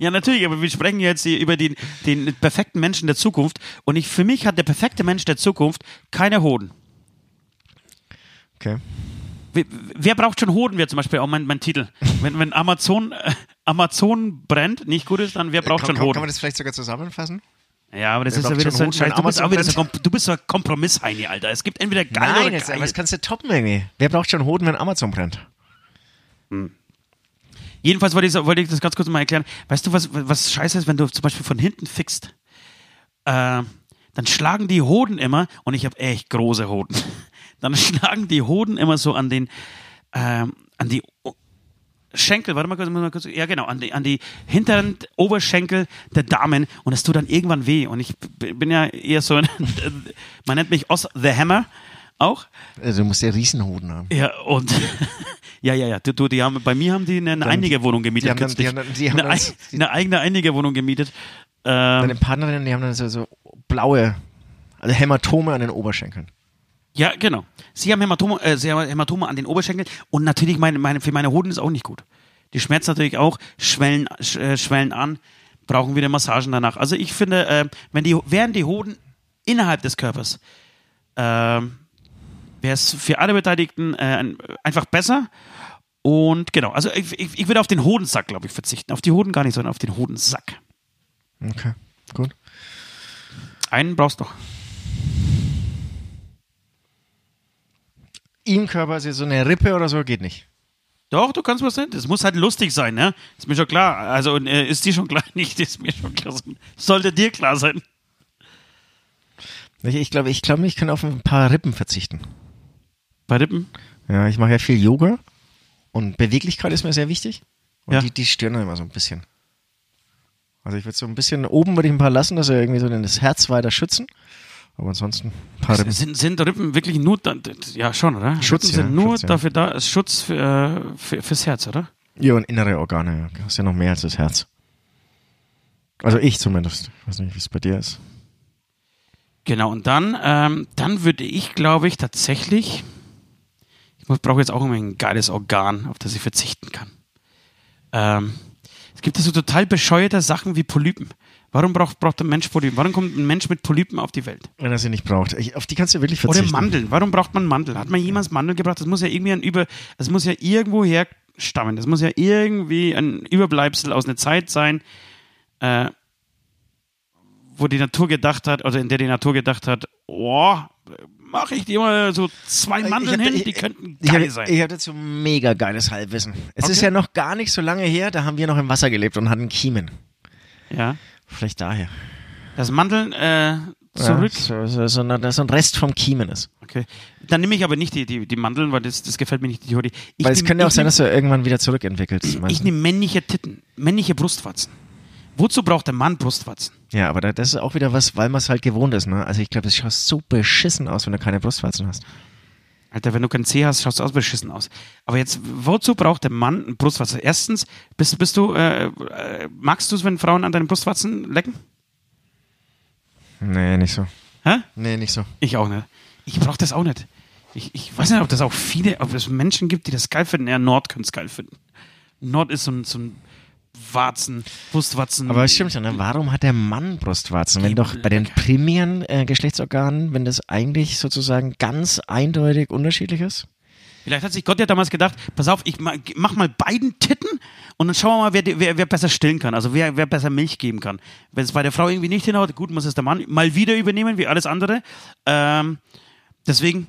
Speaker 3: Ja, natürlich, aber wir sprechen jetzt hier über den, den perfekten Menschen der Zukunft. Und ich, für mich hat der perfekte Mensch der Zukunft keine Hoden.
Speaker 4: Okay.
Speaker 3: Wer, wer braucht schon Hoden, wäre zum Beispiel auch mein, mein Titel. Wenn, wenn Amazon, äh, Amazon brennt, nicht gut ist, dann wer braucht
Speaker 4: kann,
Speaker 3: schon Hoden?
Speaker 4: kann man das vielleicht sogar zusammenfassen?
Speaker 3: Ja, aber das ist ja wieder so ein Scheiß. Du bist, auch wieder so, du bist so ein Kompromissheini, Alter. Es gibt entweder geil
Speaker 4: Nein,
Speaker 3: oder geil.
Speaker 4: aber das kannst du toppen irgendwie. Wer braucht schon Hoden, wenn Amazon brennt?
Speaker 3: Jedenfalls wollte ich, wollte ich das ganz kurz mal erklären. Weißt du, was, was scheiße ist, wenn du zum Beispiel von hinten fixt? Äh, dann schlagen die Hoden immer, und ich habe echt große Hoden, dann schlagen die Hoden immer so an den, ähm, an die O- Schenkel, warte mal kurz, mal kurz, ja genau, an die, an die hinteren Oberschenkel der Damen und es tut dann irgendwann weh. Und ich bin ja eher so, ein, man nennt mich Oz the Hammer auch.
Speaker 4: Also du musst ja Riesenhoden haben.
Speaker 3: Ja, und ja, ja, ja. Du, du, die haben, bei mir haben die eine, eine Einigerwohnung gemietet.
Speaker 4: die haben dann- die haben dann- die haben
Speaker 3: eine,
Speaker 4: dann-
Speaker 3: ei- eine eigene Einigerwohnung gemietet. Ähm,
Speaker 4: Deine Partnerinnen, die haben dann so, so blaue, also Hämatome an den Oberschenkeln.
Speaker 3: Ja, genau. Sie haben Hämatome, äh, sie haben Hämatome an den Oberschenkeln und natürlich meine, meine, für meine Hoden ist auch nicht gut. Die schmerzen natürlich auch, schwellen, sch, äh, schwellen an, brauchen wieder Massagen danach. Also ich finde, äh, wenn die, wären die Hoden innerhalb des Körpers, ähm, wäre es für alle Beteiligten äh, ein- einfach besser. Und genau, also ich, ich, ich würde auf den Hodensack, glaube ich, verzichten. Auf die Hoden gar nicht, sondern auf den Hodensack.
Speaker 4: Okay, gut.
Speaker 3: Einen brauchst du noch.
Speaker 4: Im Körper ist jetzt so eine Rippe oder so, geht nicht.
Speaker 3: Doch, du kannst was sehen. Das muss halt lustig sein, ne? Ist mir schon klar. Also äh, ist dir schon klar? Nicht, ist mir schon klar. Sollte dir klar sein.
Speaker 4: Ich, glaube, ich, glaube, ich kann auf ein paar Rippen verzichten.
Speaker 3: Bei Rippen?
Speaker 4: Ja, ich mache ja viel Yoga und Beweglichkeit ist mir sehr wichtig. Und
Speaker 3: Ja.
Speaker 4: die, die stören dann immer so ein bisschen. Also ich würde so ein bisschen, oben würde ich ein paar lassen, dass er irgendwie so das Herz weiter schützen. Aber ansonsten ein paar Rippen.
Speaker 3: Sind, sind Rippen wirklich nur, ja schon, oder?
Speaker 4: Schutz,
Speaker 3: Rippen sind
Speaker 4: ja,
Speaker 3: nur
Speaker 4: Schutz, ja.
Speaker 3: dafür da, als Schutz für, äh, für, fürs Herz, oder?
Speaker 4: Ja, und innere Organe, ja. Du hast ja noch mehr als das Herz. Also ich zumindest. Ich weiß nicht, wie es bei dir ist.
Speaker 3: Genau, und dann, ähm, dann würde ich, glaube ich, tatsächlich, ich brauche jetzt auch irgendwie ein geiles Organ, auf das ich verzichten kann. Ähm, es gibt ja so total bescheuerte Sachen wie Polypen. Warum braucht, braucht ein Mensch Polypen? Warum kommt ein Mensch mit Polypen auf die Welt?
Speaker 4: Wenn er sie nicht braucht. Ich, auf die kannst du wirklich
Speaker 3: Oder
Speaker 4: verzichten.
Speaker 3: Mandeln. Warum braucht man Mandeln? Hat man jemals Mandeln gebracht? Das muss ja irgendwie ein Über, das muss ja irgendwo herstammen. Das muss ja irgendwie ein Überbleibsel aus einer Zeit sein, äh, wo die Natur gedacht hat, oder in der die Natur gedacht hat, oh, mache ich dir mal so zwei Mandeln
Speaker 4: Ich hab-
Speaker 3: hin,
Speaker 4: ich-
Speaker 3: die könnten
Speaker 4: Ich
Speaker 3: geil
Speaker 4: habe
Speaker 3: sein.
Speaker 4: ich hab dazu mega geiles Halbwissen. Es
Speaker 3: Okay.
Speaker 4: ist ja noch gar nicht so lange her, da haben wir noch im Wasser gelebt und hatten Kiemen.
Speaker 3: ja.
Speaker 4: Vielleicht daher.
Speaker 3: Das Mandeln äh, zurück.
Speaker 4: Ja, so, so, so, dass so ein Rest vom Kiemen ist.
Speaker 3: Okay. Dann nehme ich aber nicht die, die, die Mandeln, weil das, das gefällt mir nicht, die Theorie. Ich
Speaker 4: Weil es
Speaker 3: nehm-
Speaker 4: könnte auch
Speaker 3: ich
Speaker 4: sein, dass du irgendwann wieder zurückentwickelst.
Speaker 3: Ich
Speaker 4: du?
Speaker 3: nehme männliche Titten, männliche Brustwarzen. Wozu braucht der Mann Brustwarzen?
Speaker 4: Ja, aber da, das ist auch wieder was, weil man es halt gewohnt ist. Ne? Also ich glaube, es schaut so beschissen aus, wenn du keine Brustwarzen hast.
Speaker 3: Alter, wenn du kein C hast, schaust du aus beschissen aus. Aber jetzt, wozu braucht der Mann ein Brustwarzen? Erstens, bist, bist du, äh, äh, magst du es, wenn Frauen an deinen Brustwarzen lecken?
Speaker 4: Nee, nicht so.
Speaker 3: Hä?
Speaker 4: Nee, nicht so.
Speaker 3: Ich auch nicht. Ich brauche das auch nicht. Ich, ich weiß nicht, ob das auch viele, ob es Menschen gibt, die das geil finden. Ja, Nord könnte es geil finden. Nord ist so ein, so ein Warzen, Brustwarzen.
Speaker 4: Aber stimmt schon, ne? warum hat der Mann Brustwarzen? Wenn doch bei den primären äh, Geschlechtsorganen, wenn das eigentlich sozusagen ganz eindeutig unterschiedlich ist?
Speaker 3: Vielleicht hat sich Gott ja damals gedacht, pass auf, ich ma- mach mal beiden Titten und dann schauen wir mal, wer, wer, wer besser stillen kann, also wer, wer besser Milch geben kann. Wenn es bei der Frau irgendwie nicht hinhaut, gut, muss es der Mann mal wieder übernehmen, wie alles andere. Ähm, deswegen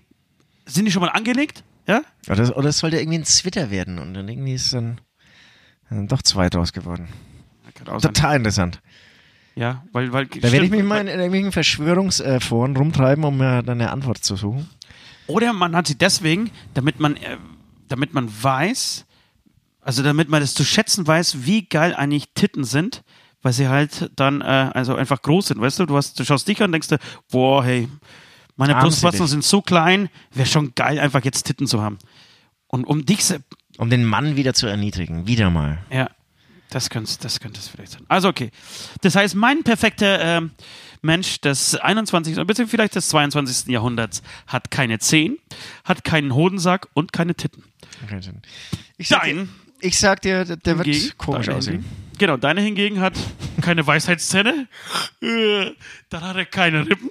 Speaker 3: sind die schon mal angelegt, ja?
Speaker 4: Oder, oder es sollte irgendwie ein Zwitter werden und dann irgendwie ist dann, dann doch zwei draus geworden. Total interessant.
Speaker 3: Ja, weil, weil
Speaker 4: Da werde ich mich mal in irgendwelchen Verschwörungsforen rumtreiben, um mir dann eine Antwort zu suchen.
Speaker 3: Oder man hat sie deswegen, damit man, äh, damit man weiß, also damit man das zu schätzen weiß, wie geil eigentlich Titten sind, weil sie halt dann äh, also einfach groß sind, weißt du? Du, hast, du schaust dich an und denkst dir, boah, hey, Meine. Brustwarzen sind so klein, wäre schon geil, einfach jetzt Titten zu haben. Und um dich,
Speaker 4: Um den Mann wieder zu erniedrigen. Wieder mal.
Speaker 3: ja, das könnte das könnte es vielleicht sein. Also okay. Das heißt, mein perfekter ähm, Mensch des 21. bzw. vielleicht des 22. Jahrhunderts hat keine Zehen, hat keinen Hodensack und keine Titten.
Speaker 4: Ich sag,
Speaker 3: Dein
Speaker 4: dir, ich sag dir, der, der
Speaker 3: hingegen-
Speaker 4: wird komisch aussehen.
Speaker 3: hingegen- Genau, deine hingegen hat keine Weisheitszähne, äh, dann hat er keine Rippen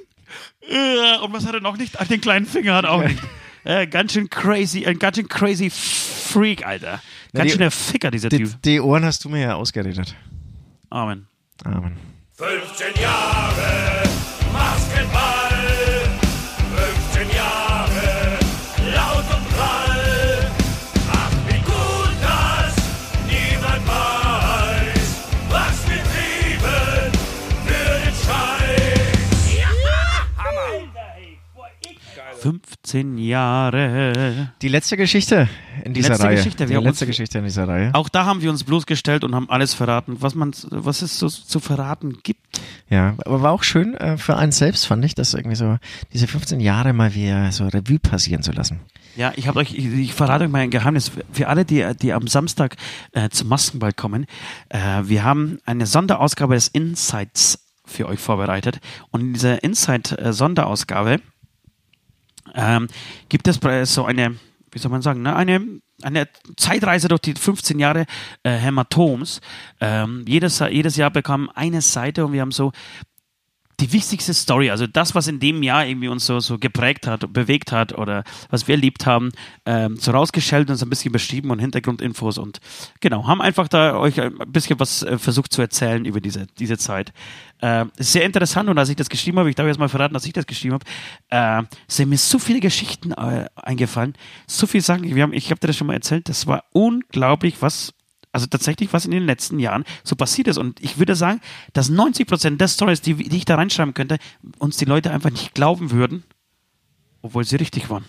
Speaker 3: äh, und was hat er noch nicht? Den kleinen Finger hat er auch nicht. Äh, ganz schön crazy, ein ganz schön crazy Freak, Alter. Ganz
Speaker 4: die-
Speaker 3: schöner Ficker, dieser
Speaker 4: Die,
Speaker 3: Typ.
Speaker 4: die Ohren hast du mir ja ausgeredet.
Speaker 3: Amen.
Speaker 4: Amen.
Speaker 5: 15 Jahre 15 Jahre.
Speaker 4: Die letzte Geschichte in dieser
Speaker 3: letzte
Speaker 4: Reihe.
Speaker 3: Geschichte,
Speaker 4: die letzte Geschichte in dieser Reihe.
Speaker 3: Auch da haben wir uns bloßgestellt und haben alles verraten, was man, was es so zu verraten gibt.
Speaker 4: Ja, aber war auch schön äh, für einen selbst, fand ich, das irgendwie so diese 15 Jahre mal wieder so Revue passieren zu lassen.
Speaker 3: Ja, ich habe euch, ich, ich verrate euch mal ein Geheimnis. Für alle, die, die am Samstag äh, zum Maskenball kommen, äh, wir haben eine Sonderausgabe des Insights für euch vorbereitet. Und in dieser Insight-Sonderausgabe ähm, gibt es so eine, wie soll man sagen, ne, eine, eine Zeitreise durch die 15 Jahre äh, Hämatoms. Ähm, jedes, jedes Jahr bekam eine Seite und wir haben so die wichtigste Story, also das, was in dem Jahr irgendwie uns so, so geprägt hat, bewegt hat oder was wir erlebt haben, ähm, so rausgestellt und so ein bisschen beschrieben und Hintergrundinfos und genau, haben einfach da euch ein bisschen was äh, versucht zu erzählen über diese, diese Zeit. Äh, sehr interessant und als ich das geschrieben habe, ich darf jetzt mal verraten, dass ich das geschrieben habe, äh, sind mir so viele Geschichten äh, eingefallen, so viele Sachen, wir haben, ich habe dir das schon mal erzählt, das war unglaublich, was also tatsächlich, was in den letzten Jahren so passiert ist. Und ich würde sagen, dass 90 Prozent der Stories, die, die ich da reinschreiben könnte, uns die Leute einfach nicht glauben würden, obwohl sie richtig waren.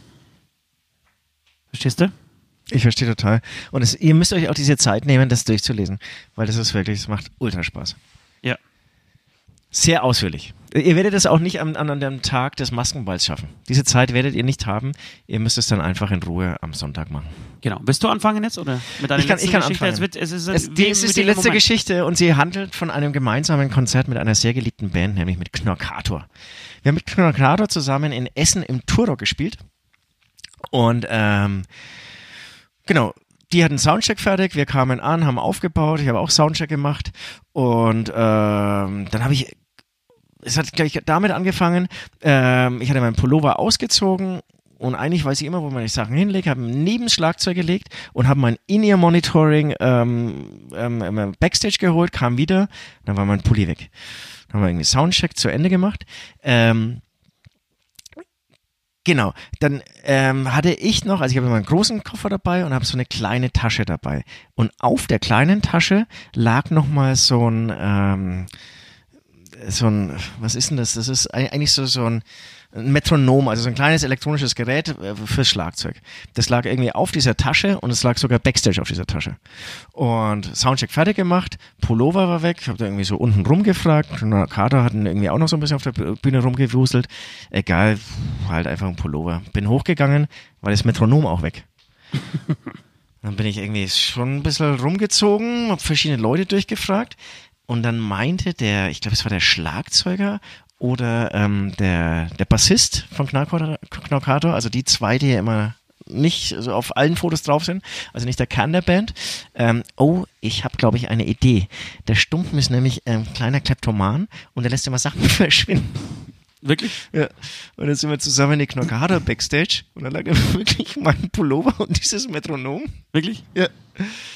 Speaker 3: Verstehst du?
Speaker 4: Ich verstehe total. Und es, ihr müsst euch auch diese Zeit nehmen, das durchzulesen, weil das ist wirklich, es macht ultra Spaß.
Speaker 3: Ja.
Speaker 4: Sehr ausführlich. Ihr werdet es auch nicht am, an dem Tag des Maskenballs schaffen. Diese Zeit werdet ihr nicht haben. Ihr müsst es dann einfach in Ruhe am Sonntag machen.
Speaker 3: Genau. Willst du anfangen jetzt? Oder mit deiner
Speaker 4: Ich kann,
Speaker 3: letzten
Speaker 4: ich kann
Speaker 3: Geschichte?
Speaker 4: anfangen.
Speaker 3: Es, wird, es ist,
Speaker 4: Es, die, es ist die letzte Geschichte und sie handelt von einem gemeinsamen Konzert mit einer sehr geliebten Band, nämlich mit Knorkator. Wir haben mit Knorkator zusammen in Essen im Turok gespielt und ähm, genau, die hatten Soundcheck fertig, wir kamen an, haben aufgebaut, ich habe auch Soundcheck gemacht und ähm, dann habe ich es hat gleich damit angefangen, ähm, ich hatte meinen Pullover ausgezogen und eigentlich weiß ich immer, wo man die Sachen hinlegt, habe neben das Schlagzeug gelegt und habe mein In-Ear-Monitoring ähm, ähm, ähm, Backstage geholt, kam wieder, dann war mein Pulli weg. Dann haben wir irgendwie Soundcheck zu Ende gemacht. Ähm, Genau, dann ähm, hatte ich noch, also ich habe meinen großen Koffer dabei und habe so eine kleine Tasche dabei. Und auf der kleinen Tasche lag nochmal so ein, ähm, so ein, was ist denn das? Das ist ei- eigentlich so, so ein Metronom, also so ein kleines elektronisches Gerät äh, fürs Schlagzeug. Das lag irgendwie auf dieser Tasche und es lag sogar Backstage auf dieser Tasche. Und Soundcheck fertig gemacht, Pullover war weg, ich habe da irgendwie so unten rumgefragt, Kater hat ihn irgendwie auch noch so ein bisschen auf der Bühne rumgewuselt. Egal, halt einfach ein Pullover. Bin hochgegangen, war das Metronom auch weg. Dann bin ich irgendwie schon ein bisschen rumgezogen, habe verschiedene Leute durchgefragt und dann meinte der, ich glaube, es war der Schlagzeuger oder ähm, der, der Bassist von Knockator, Knockator, also die zwei, die ja immer nicht so auf allen Fotos drauf sind, also nicht der Kern der Band. Ähm, oh, ich habe, glaube ich, eine Idee. Der Stumpen ist nämlich ein kleiner Kleptoman und der lässt immer Sachen verschwinden.
Speaker 3: Wirklich?
Speaker 4: Ja. Und dann sind wir zusammen in die Knockator Backstage und dann lag da wirklich mein Pullover und dieses Metronom.
Speaker 3: Wirklich?
Speaker 4: Ja.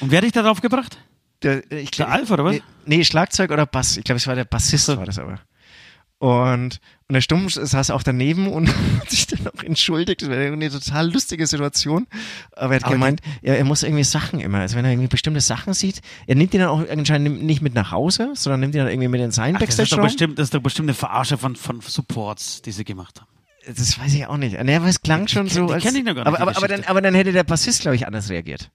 Speaker 3: Und wer hat dich da drauf gebracht?
Speaker 4: Der, ich glaub,
Speaker 3: Der Alf, oder was?
Speaker 4: Nee, nee, Schlagzeug oder Bass. Ich glaube, es war der Bassist, war das aber. Und, und der Stumm saß auch daneben und hat sich dann auch entschuldigt. Das war eine total lustige Situation. Aber er hat
Speaker 3: Aber
Speaker 4: gemeint, er, er muss irgendwie Sachen immer, also wenn er irgendwie bestimmte Sachen sieht, er nimmt die dann auch anscheinend nicht mit nach Hause, sondern nimmt die dann irgendwie mit in seinen
Speaker 3: Ach, das, ist doch bestimmt, das ist doch bestimmt eine Verarsche von, von Supports, die sie gemacht haben.
Speaker 4: Das weiß ich auch nicht. Nee, aber es klang schon
Speaker 3: kenn-
Speaker 4: so.
Speaker 3: die
Speaker 4: als,
Speaker 3: kenn ich noch gar nicht,
Speaker 4: aber, aber, aber, dann, aber dann hätte der Bassist, glaube ich, anders reagiert.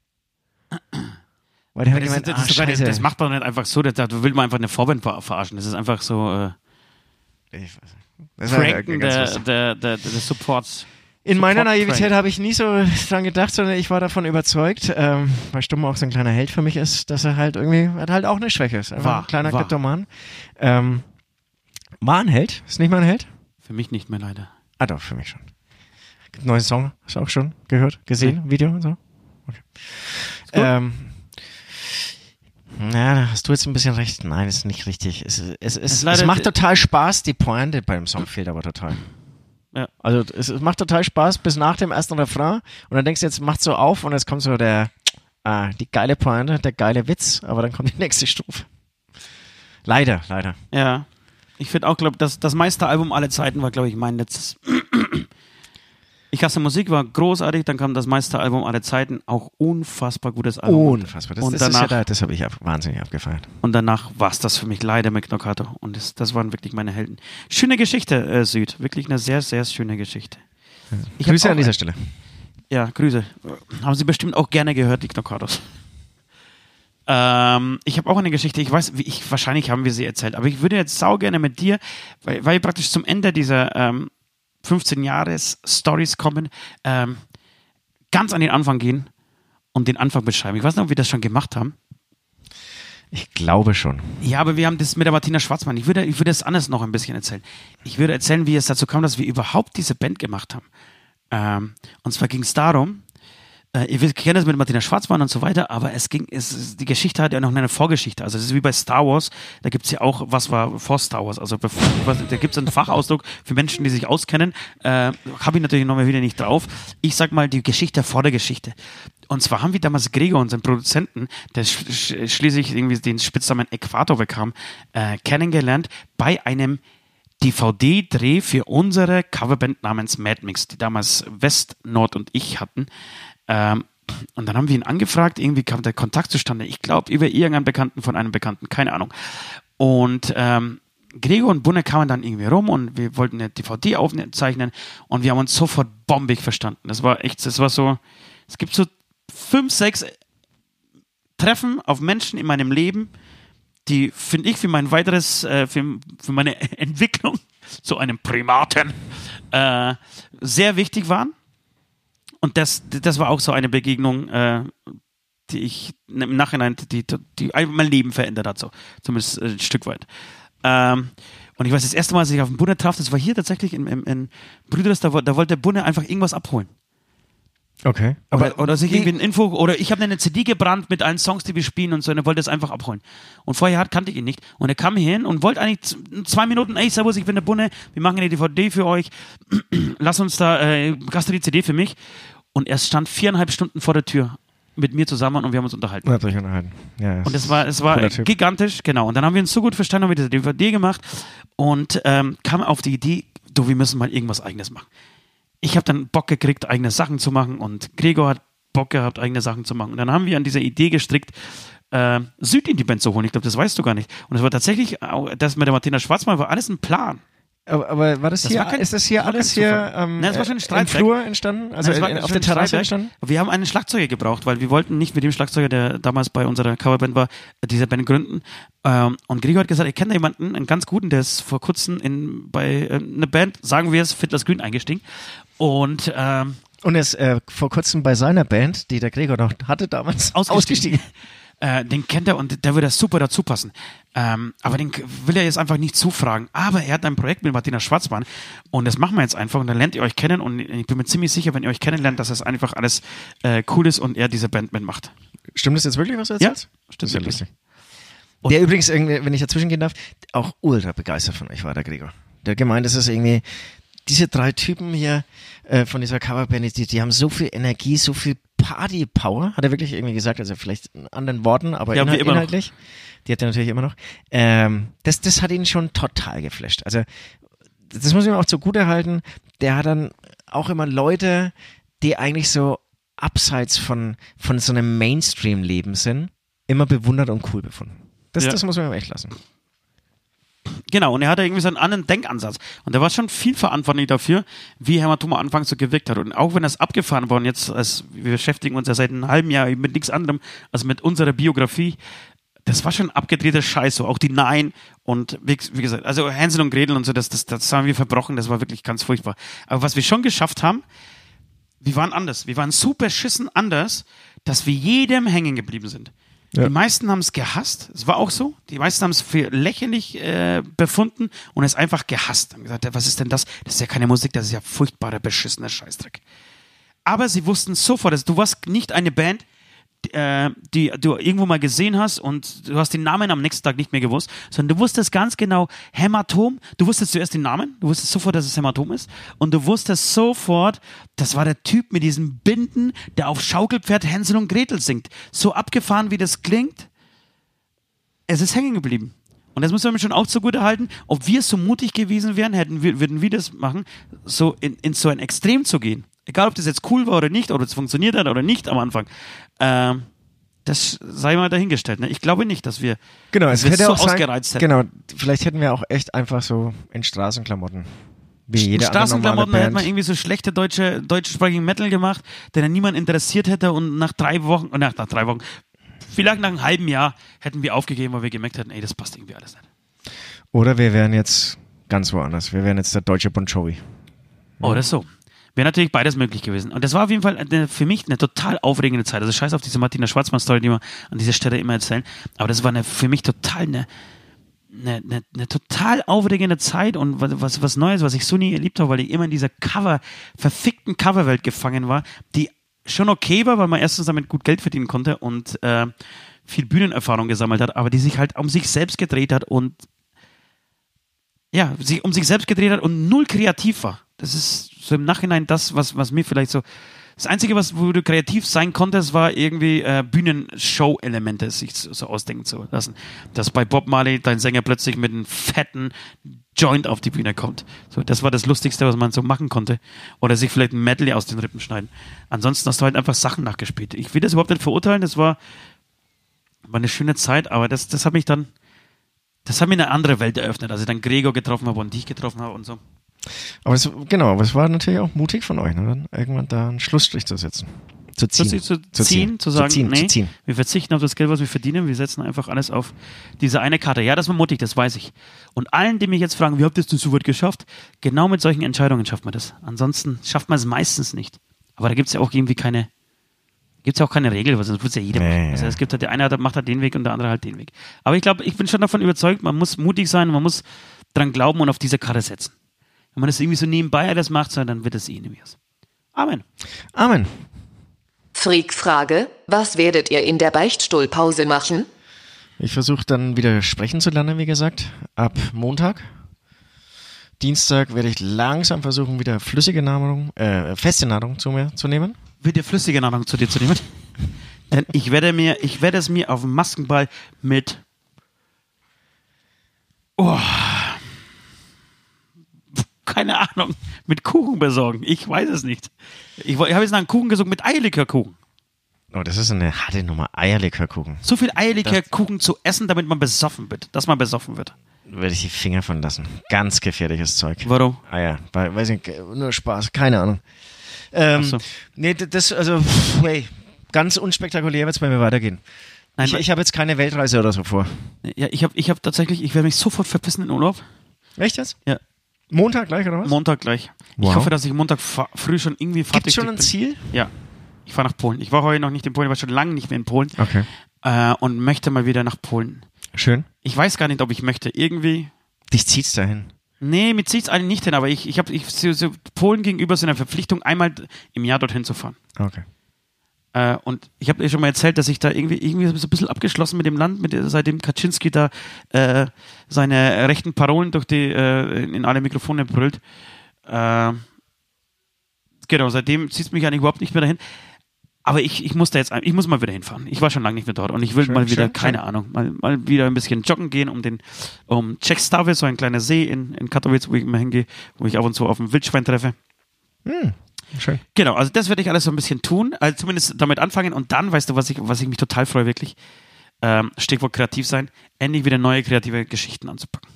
Speaker 4: Weil
Speaker 3: Das,
Speaker 4: gemeint,
Speaker 3: das,
Speaker 4: ah,
Speaker 3: ist sogar,
Speaker 4: scheiße.
Speaker 3: das macht man nicht einfach so, da will man einfach eine Vorband ver- verarschen. Das ist einfach so, äh,
Speaker 4: Ich weiß nicht. Das ganz
Speaker 3: der, der, der, der Supports.
Speaker 4: In meiner Naivität habe ich nie so dran gedacht, sondern ich war davon überzeugt, ähm, weil Stumm auch so ein kleiner Held für mich ist, dass er halt irgendwie hat halt auch eine Schwäche ist. Einfach
Speaker 3: War,
Speaker 4: ein kleiner
Speaker 3: war.
Speaker 4: Kleptoman. Ähm, war ein Held, ist nicht mal ein Held?
Speaker 3: Für mich nicht mehr leider.
Speaker 4: Ah doch, für mich schon. Gibt einen neuen Song, hast du auch schon gehört, gesehen, Video und so? Okay. Ähm, na, da hast du jetzt ein bisschen recht. Nein, ist nicht richtig. Es, es, es, es, macht total Spaß, die Pointe beim Song fehlt aber total.
Speaker 3: Ja.
Speaker 4: Also es, macht total Spaß bis nach dem ersten Refrain und dann denkst du, jetzt macht so auf und jetzt kommt so der, ah, die geile Pointe, der geile Witz, aber dann kommt die nächste Strophe. Leider, leider.
Speaker 3: Ja. Ich finde auch, glaube das, das meiste Album aller Zeiten war, glaube ich, mein letztes. Ich hasse Musik, war großartig, dann kam das meiste Album aller Zeiten, auch unfassbar gutes Album.
Speaker 4: Unfassbar. Das,
Speaker 3: und
Speaker 4: das, ist ja
Speaker 3: danach,
Speaker 4: da, das habe ich ab, wahnsinnig abgefeiert.
Speaker 3: und danach war es das für mich leider mit Knockato. Und das, das waren wirklich meine Helden. Schöne Geschichte, äh, Süd. Wirklich eine sehr, sehr schöne Geschichte. Ich
Speaker 4: Grüße an dieser
Speaker 3: ein-
Speaker 4: Stelle.
Speaker 3: Ja, Grüße. Haben Sie bestimmt auch gerne gehört, die Knockados. Ähm, ich habe auch eine Geschichte, ich weiß, wie ich, wahrscheinlich haben wir sie erzählt, aber ich würde jetzt sau gerne mit dir, weil, weil praktisch zum Ende dieser ähm, 15 Jahres Stories kommen, ähm, ganz an den Anfang gehen und den Anfang beschreiben. Ich weiß nicht, ob wir das schon gemacht haben.
Speaker 4: Ich glaube schon.
Speaker 3: Ja, aber wir haben das mit der Martina Schwarzmann. Ich würde, ich würde es anders noch ein bisschen erzählen. Ich würde erzählen, wie es dazu kam, dass wir überhaupt diese Band gemacht haben. Ähm, und zwar ging es darum, äh, ihr kennt das mit Martina Schwarzmann und so weiter, aber es ging, es, die Geschichte hat ja noch eine Vorgeschichte. Also es ist wie bei Star Wars, da gibt es ja auch, was war vor Star Wars. Also bevor, was, da gibt es einen Fachausdruck für Menschen, die sich auskennen. Äh, Habe ich natürlich noch mal wieder nicht drauf. Ich sag mal die Geschichte vor der Geschichte. Und zwar haben wir damals Gregor, unseren Produzenten, der sch sch schließlich irgendwie den Spitznamen Äquator bekam, äh, kennengelernt bei einem DVD-Dreh für unsere Coverband namens Mad Mix, die damals West, Nord und ich hatten. Ähm, und dann haben wir ihn angefragt, irgendwie kam der Kontakt zustande. Ich glaube, über irgendeinen Bekannten von einem Bekannten, keine Ahnung. Und ähm, Gregor und Bunne kamen dann irgendwie rum und wir wollten eine DVD aufzeichnen und wir haben uns sofort bombig verstanden. Das war echt, das war so, es gibt so fünf, sechs Treffen auf Menschen in meinem Leben, die, finde ich, für mein weiteres, äh, für, für meine Entwicklung zu einem Primaten äh, sehr wichtig waren. Und das, das war auch so eine Begegnung, äh, die ich im Nachhinein, die, die mein Leben verändert hat, so. zumindest ein Stück weit. Ähm, und ich weiß, das erste Mal, als ich auf den Bunne traf, das war hier tatsächlich in, in, in Brüderes, da, da wollte der Bunne einfach irgendwas abholen.
Speaker 4: Okay.
Speaker 3: Oder, oder sich irgendwie ein Info, oder ich habe eine CD gebrannt mit allen Songs, die wir spielen und so, und er wollte es einfach abholen. Und vorher hat, kannte ich ihn nicht. Und er kam hin und wollte eigentlich zwei Minuten, ey, servus, ich bin der Bunne, wir machen eine DVD für euch, lass uns da, äh, hast du die CD für mich? Und er stand viereinhalb Stunden vor der Tür mit mir zusammen und wir haben uns unterhalten.
Speaker 4: Habt euch unterhalten. Ja,
Speaker 3: Und es war, es war gigantisch, genau. Und dann haben wir uns so gut verstanden, haben wir diese DVD gemacht und ähm, kam auf die Idee, du, wir müssen mal irgendwas Eigenes machen. Ich habe dann Bock gekriegt, eigene Sachen zu machen und Gregor hat Bock gehabt, eigene Sachen zu machen. Und dann haben wir an dieser Idee gestrickt, äh, Süd in die Band zu holen. Ich glaube, das weißt du gar nicht. Und es war tatsächlich, das mit der Martina Schwarzmann war alles ein Plan.
Speaker 4: Aber, aber war das,
Speaker 3: Das
Speaker 4: hier,
Speaker 3: war kein-
Speaker 4: ist das hier alles hier ähm,
Speaker 3: Nein, das war schon ein
Speaker 4: im. Flur entstanden? Also
Speaker 3: Nein, es war
Speaker 4: in, auf
Speaker 3: schon
Speaker 4: der Terrasse
Speaker 3: Streitwerk.
Speaker 4: entstanden?
Speaker 3: Wir haben einen Schlagzeuger gebraucht, weil wir wollten nicht mit dem Schlagzeuger, der damals bei unserer Coverband war, diese Band gründen. Ähm, und Gregor hat gesagt, ich kenne da jemanden, einen ganz guten, der ist vor kurzem in, bei äh, einer Band, sagen wir es, Fiddlers Grün eingestiegen. Und ähm,
Speaker 4: Und er ist äh, vor kurzem bei seiner Band, die der Gregor noch hatte damals,
Speaker 3: ausgestiegen. Äh, den kennt er und der würde super dazu passen. Ähm, aber den will er jetzt einfach nicht zufragen. Aber er hat ein Projekt mit Martina Schwarzmann und das machen wir jetzt einfach und dann lernt ihr euch kennen und ich bin mir ziemlich sicher, wenn ihr euch kennenlernt, dass das einfach alles äh, cool ist und er diese Band mitmacht.
Speaker 4: Stimmt das jetzt wirklich, was du
Speaker 3: Ja,
Speaker 4: erzählst?
Speaker 3: stimmt
Speaker 4: Das ist ja lustig. Der übrigens, irgendwie, wenn ich dazwischen gehen darf, auch ultra begeistert von euch war, der Gregor. Der gemeint, das ist irgendwie, diese drei Typen hier äh, von dieser Coverband, die, die haben so viel Energie, so viel Party-Power, hat er wirklich irgendwie gesagt, also vielleicht in anderen Worten, aber
Speaker 3: wie
Speaker 4: inhalt,
Speaker 3: immer noch.
Speaker 4: inhaltlich. Die hat er natürlich immer noch. Ähm, das, das hat ihn schon total geflasht. Also, das muss ich mir auch zugute halten. Der hat dann auch immer Leute, die eigentlich so abseits von, von so einem Mainstream-Leben sind, immer bewundert und cool befunden. Das,
Speaker 3: Ja.
Speaker 4: das muss man ihm echt lassen.
Speaker 3: Genau, und er hatte irgendwie so einen anderen Denkansatz. Und er war schon viel verantwortlich dafür, wie Hämatoma anfangs so gewirkt hat. Und auch wenn das abgefahren war, und jetzt, als wir beschäftigen uns ja seit einem halben Jahr mit nichts anderem als mit unserer Biografie, das war schon abgedrehter Scheiß, so auch die Nein Und wie, wie gesagt, also Hänsel und Gretel und so, das, das, das haben wir verbrochen, das war wirklich ganz furchtbar. Aber was wir schon geschafft haben, wir waren anders. Wir waren super schissen anders, dass wir jedem hängen geblieben sind.
Speaker 4: Ja.
Speaker 3: Die meisten haben es gehasst. Es war auch so. Die meisten haben es für lächerlich äh, befunden und es einfach gehasst. Haben gesagt, was ist denn das? Das ist ja keine Musik, das ist ja furchtbarer, beschissener Scheißdreck. Aber sie wussten sofort, dass du warst nicht eine Band, äh, die du irgendwo mal gesehen hast und du hast den Namen am nächsten Tag nicht mehr gewusst, sondern du wusstest ganz genau Hämatom. Du wusstest zuerst den Namen, du wusstest sofort, dass es Hämatom ist und du wusstest sofort, das war der Typ mit diesen Binden, der auf Schaukelpferd Hänsel und Gretel singt. So abgefahren, wie das klingt, es ist hängen geblieben. Und das muss man mir schon auch zugute halten. Ob wir so mutig gewesen wären, hätten wir, würden wir das machen, so in, in so ein Extrem zu gehen. Egal, ob das jetzt cool war oder nicht, oder es funktioniert hat oder nicht am Anfang. Ähm, das sei mal dahingestellt. Ne? Ich glaube nicht, dass wir,
Speaker 4: Genau, es hätte
Speaker 3: so
Speaker 4: auch sein,
Speaker 3: ausgereizt hätten.
Speaker 4: Genau, vielleicht hätten wir auch echt einfach so in Straßenklamotten. Wie
Speaker 3: In
Speaker 4: jede andere normale
Speaker 3: Straßenklamotten hätte man irgendwie so schlechte deutsche, deutschsprachigen Metal gemacht, der dann niemand interessiert hätte und nach drei Wochen, nach, nach drei Wochen, vielleicht nach einem halben Jahr hätten wir aufgegeben, weil wir gemerkt hätten, ey, das passt irgendwie alles nicht.
Speaker 4: Oder wir wären jetzt ganz woanders. Wir wären jetzt der deutsche Bon Jovi.
Speaker 3: Oder so. Wäre natürlich beides möglich gewesen. Und das war auf jeden Fall eine, für mich eine total aufregende Zeit. Also scheiß auf diese Martina Schwarzmann-Story, die wir an dieser Stelle immer erzählen. Aber das war eine, für mich total eine, eine, eine, eine total aufregende Zeit und was, was, Neues, was ich so nie erlebt habe, weil ich immer in dieser Cover, verfickten Coverwelt gefangen war, die schon okay war, weil man erstens damit gut Geld verdienen konnte und äh, viel Bühnenerfahrung gesammelt hat, aber die sich halt um sich selbst gedreht hat und ja, sich um sich selbst gedreht hat und null kreativ war. Das ist so im Nachhinein das, was, was mir vielleicht so. Das Einzige, was, wo du kreativ sein konntest, war irgendwie äh, Bühnenshow-Elemente sich so, so ausdenken zu lassen. Dass bei Bob Marley dein Sänger plötzlich mit einem fetten Joint auf die Bühne kommt. So, das war das Lustigste, was man so machen konnte. Oder sich vielleicht ein Medley aus den Rippen schneiden. Ansonsten hast du halt einfach Sachen nachgespielt. Ich will das überhaupt nicht verurteilen, das war, war eine schöne Zeit, aber das, das hat mich dann, das hat mir eine andere Welt eröffnet, als ich dann Gregor getroffen habe und dich getroffen habe und so.
Speaker 4: Aber es, genau, aber es war natürlich auch mutig von euch, ne? dann irgendwann da einen Schlussstrich zu setzen. Zu ziehen.
Speaker 3: Plötzlich zu, ziehen, zu sagen,
Speaker 4: ziehen,
Speaker 3: nee,
Speaker 4: zu ziehen.
Speaker 3: wir verzichten auf das Geld, was wir verdienen, wir setzen einfach alles auf diese eine Karte. Ja, das war mutig, das weiß ich. Und allen, die mich jetzt fragen, wie habt ihr das so weit geschafft? Genau mit solchen Entscheidungen schafft man das. Ansonsten schafft man es meistens nicht. Aber da gibt es ja auch irgendwie keine, gibt es ja auch keine Regel, weil sonst wird es ja jeder
Speaker 4: Nee,
Speaker 3: machen. Also es gibt halt, der eine hat- macht halt den Weg und der andere halt den Weg. Aber ich glaube, ich bin schon davon überzeugt, man muss mutig sein, man muss dran glauben und auf diese Karte setzen. Wenn man das irgendwie so nebenbei alles macht, so, dann wird es eh nicht was. Amen.
Speaker 4: Amen.
Speaker 2: Freak-Frage, was werdet ihr in der Beichtstuhlpause machen?
Speaker 4: Ich versuche dann wieder sprechen zu lernen, wie gesagt, ab Montag. Dienstag werde ich langsam versuchen, wieder flüssige Nahrung, äh, feste Nahrung zu mir zu nehmen.
Speaker 3: wird dir flüssige Nahrung zu dir zu nehmen. Denn ich werde mir, ich werde es mir auf dem Maskenball mit oh, keine Ahnung, mit Kuchen besorgen. Ich weiß es nicht. Ich, ich habe jetzt nach einem Kuchen gesucht mit Eierlikörkuchen.
Speaker 4: Oh, das ist eine harte Nummer. Eierlikörkuchen.
Speaker 3: So viel Eierlikörkuchen zu essen, damit man besoffen wird. Dass man besoffen wird.
Speaker 4: Werde ich die Finger von lassen. Ganz gefährliches Zeug.
Speaker 3: Warum?
Speaker 4: Ah ja, weil, weiß nicht, nur Spaß, keine Ahnung. Ähm,
Speaker 3: so.
Speaker 4: Nee, das, also, pff, hey, ganz unspektakulär wird es bei mir weitergehen.
Speaker 3: Nein,
Speaker 4: ich ich habe jetzt keine Weltreise oder so vor.
Speaker 3: Ja, ich habe ich hab tatsächlich, ich werde mich sofort verpissen in Urlaub.
Speaker 4: Echt jetzt?
Speaker 3: Ja.
Speaker 4: Montag gleich, oder was?
Speaker 3: Montag gleich.
Speaker 4: Wow.
Speaker 3: Ich hoffe, dass ich Montag früh schon irgendwie fertig
Speaker 4: Gibt schon ein
Speaker 3: bin.
Speaker 4: Ziel?
Speaker 3: Ja. Ich fahre nach Polen. Ich war heute noch nicht in Polen, ich war schon lange nicht mehr in Polen
Speaker 4: Okay.
Speaker 3: äh, und möchte mal wieder nach Polen.
Speaker 4: Schön.
Speaker 3: Ich weiß gar nicht, ob ich möchte. Irgendwie.
Speaker 4: Dich zieht's dahin.
Speaker 3: Nee, mir zieht es eigentlich nicht hin, aber ich, ich habe ich, so, so Polen gegenüber so eine Verpflichtung, einmal im Jahr dorthin zu fahren.
Speaker 4: Okay.
Speaker 3: Äh, und ich habe dir schon mal erzählt, dass ich da irgendwie, irgendwie so ein bisschen abgeschlossen mit dem Land, mit seitdem Kaczynski da äh, seine rechten Parolen durch die, äh, in alle Mikrofone brüllt. Äh, genau, seitdem zieht es mich eigentlich überhaupt nicht mehr dahin. Aber ich, ich muss da jetzt, ich muss mal wieder hinfahren. Ich war schon lange nicht mehr dort und ich will
Speaker 4: Schön,
Speaker 3: mal wieder,
Speaker 4: schön,
Speaker 3: keine
Speaker 4: schön.
Speaker 3: Ahnung, mal, mal wieder ein bisschen joggen gehen, um den, um Czechstave, so ein kleiner See in, in Katowice, wo ich immer hingehe, wo ich ab und zu auf ein Wildschwein treffe.
Speaker 4: Schön.
Speaker 3: Genau, also das werde ich alles so ein bisschen tun, also zumindest damit anfangen und dann, weißt du, was ich, was ich mich total freue, wirklich, ähm, Stichwort kreativ sein, endlich wieder neue kreative Geschichten anzupacken.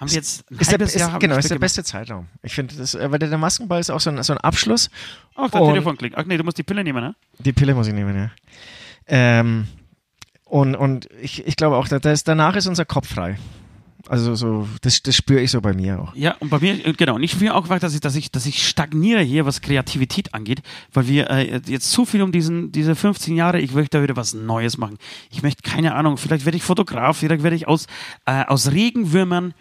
Speaker 3: Haben wir jetzt ein
Speaker 4: Ist der, ist,
Speaker 3: Jahr
Speaker 4: genau, ist der beste Zeitraum. Ich finde, äh, weil der, Maskenball ist auch so ein, so ein Abschluss.
Speaker 3: Ach, dein Telefon klingt. Ach nee, du musst die Pille nehmen, ne?
Speaker 4: Die Pille muss ich nehmen, ja. Ähm, und und ich, ich glaube auch, da, da ist, danach ist unser Kopf frei. Also so, das, das spüre ich so bei mir auch.
Speaker 3: Ja, und bei mir, äh, genau, und ich spüre auch, dass ich, dass ich, dass ich stagniere hier, was Kreativität angeht, weil wir äh, jetzt zu viel um diesen, diese 15 Jahre, ich möchte da wieder was Neues machen. Ich möchte, keine Ahnung, vielleicht werde ich Fotograf, vielleicht werde ich aus, äh, aus Regenwürmern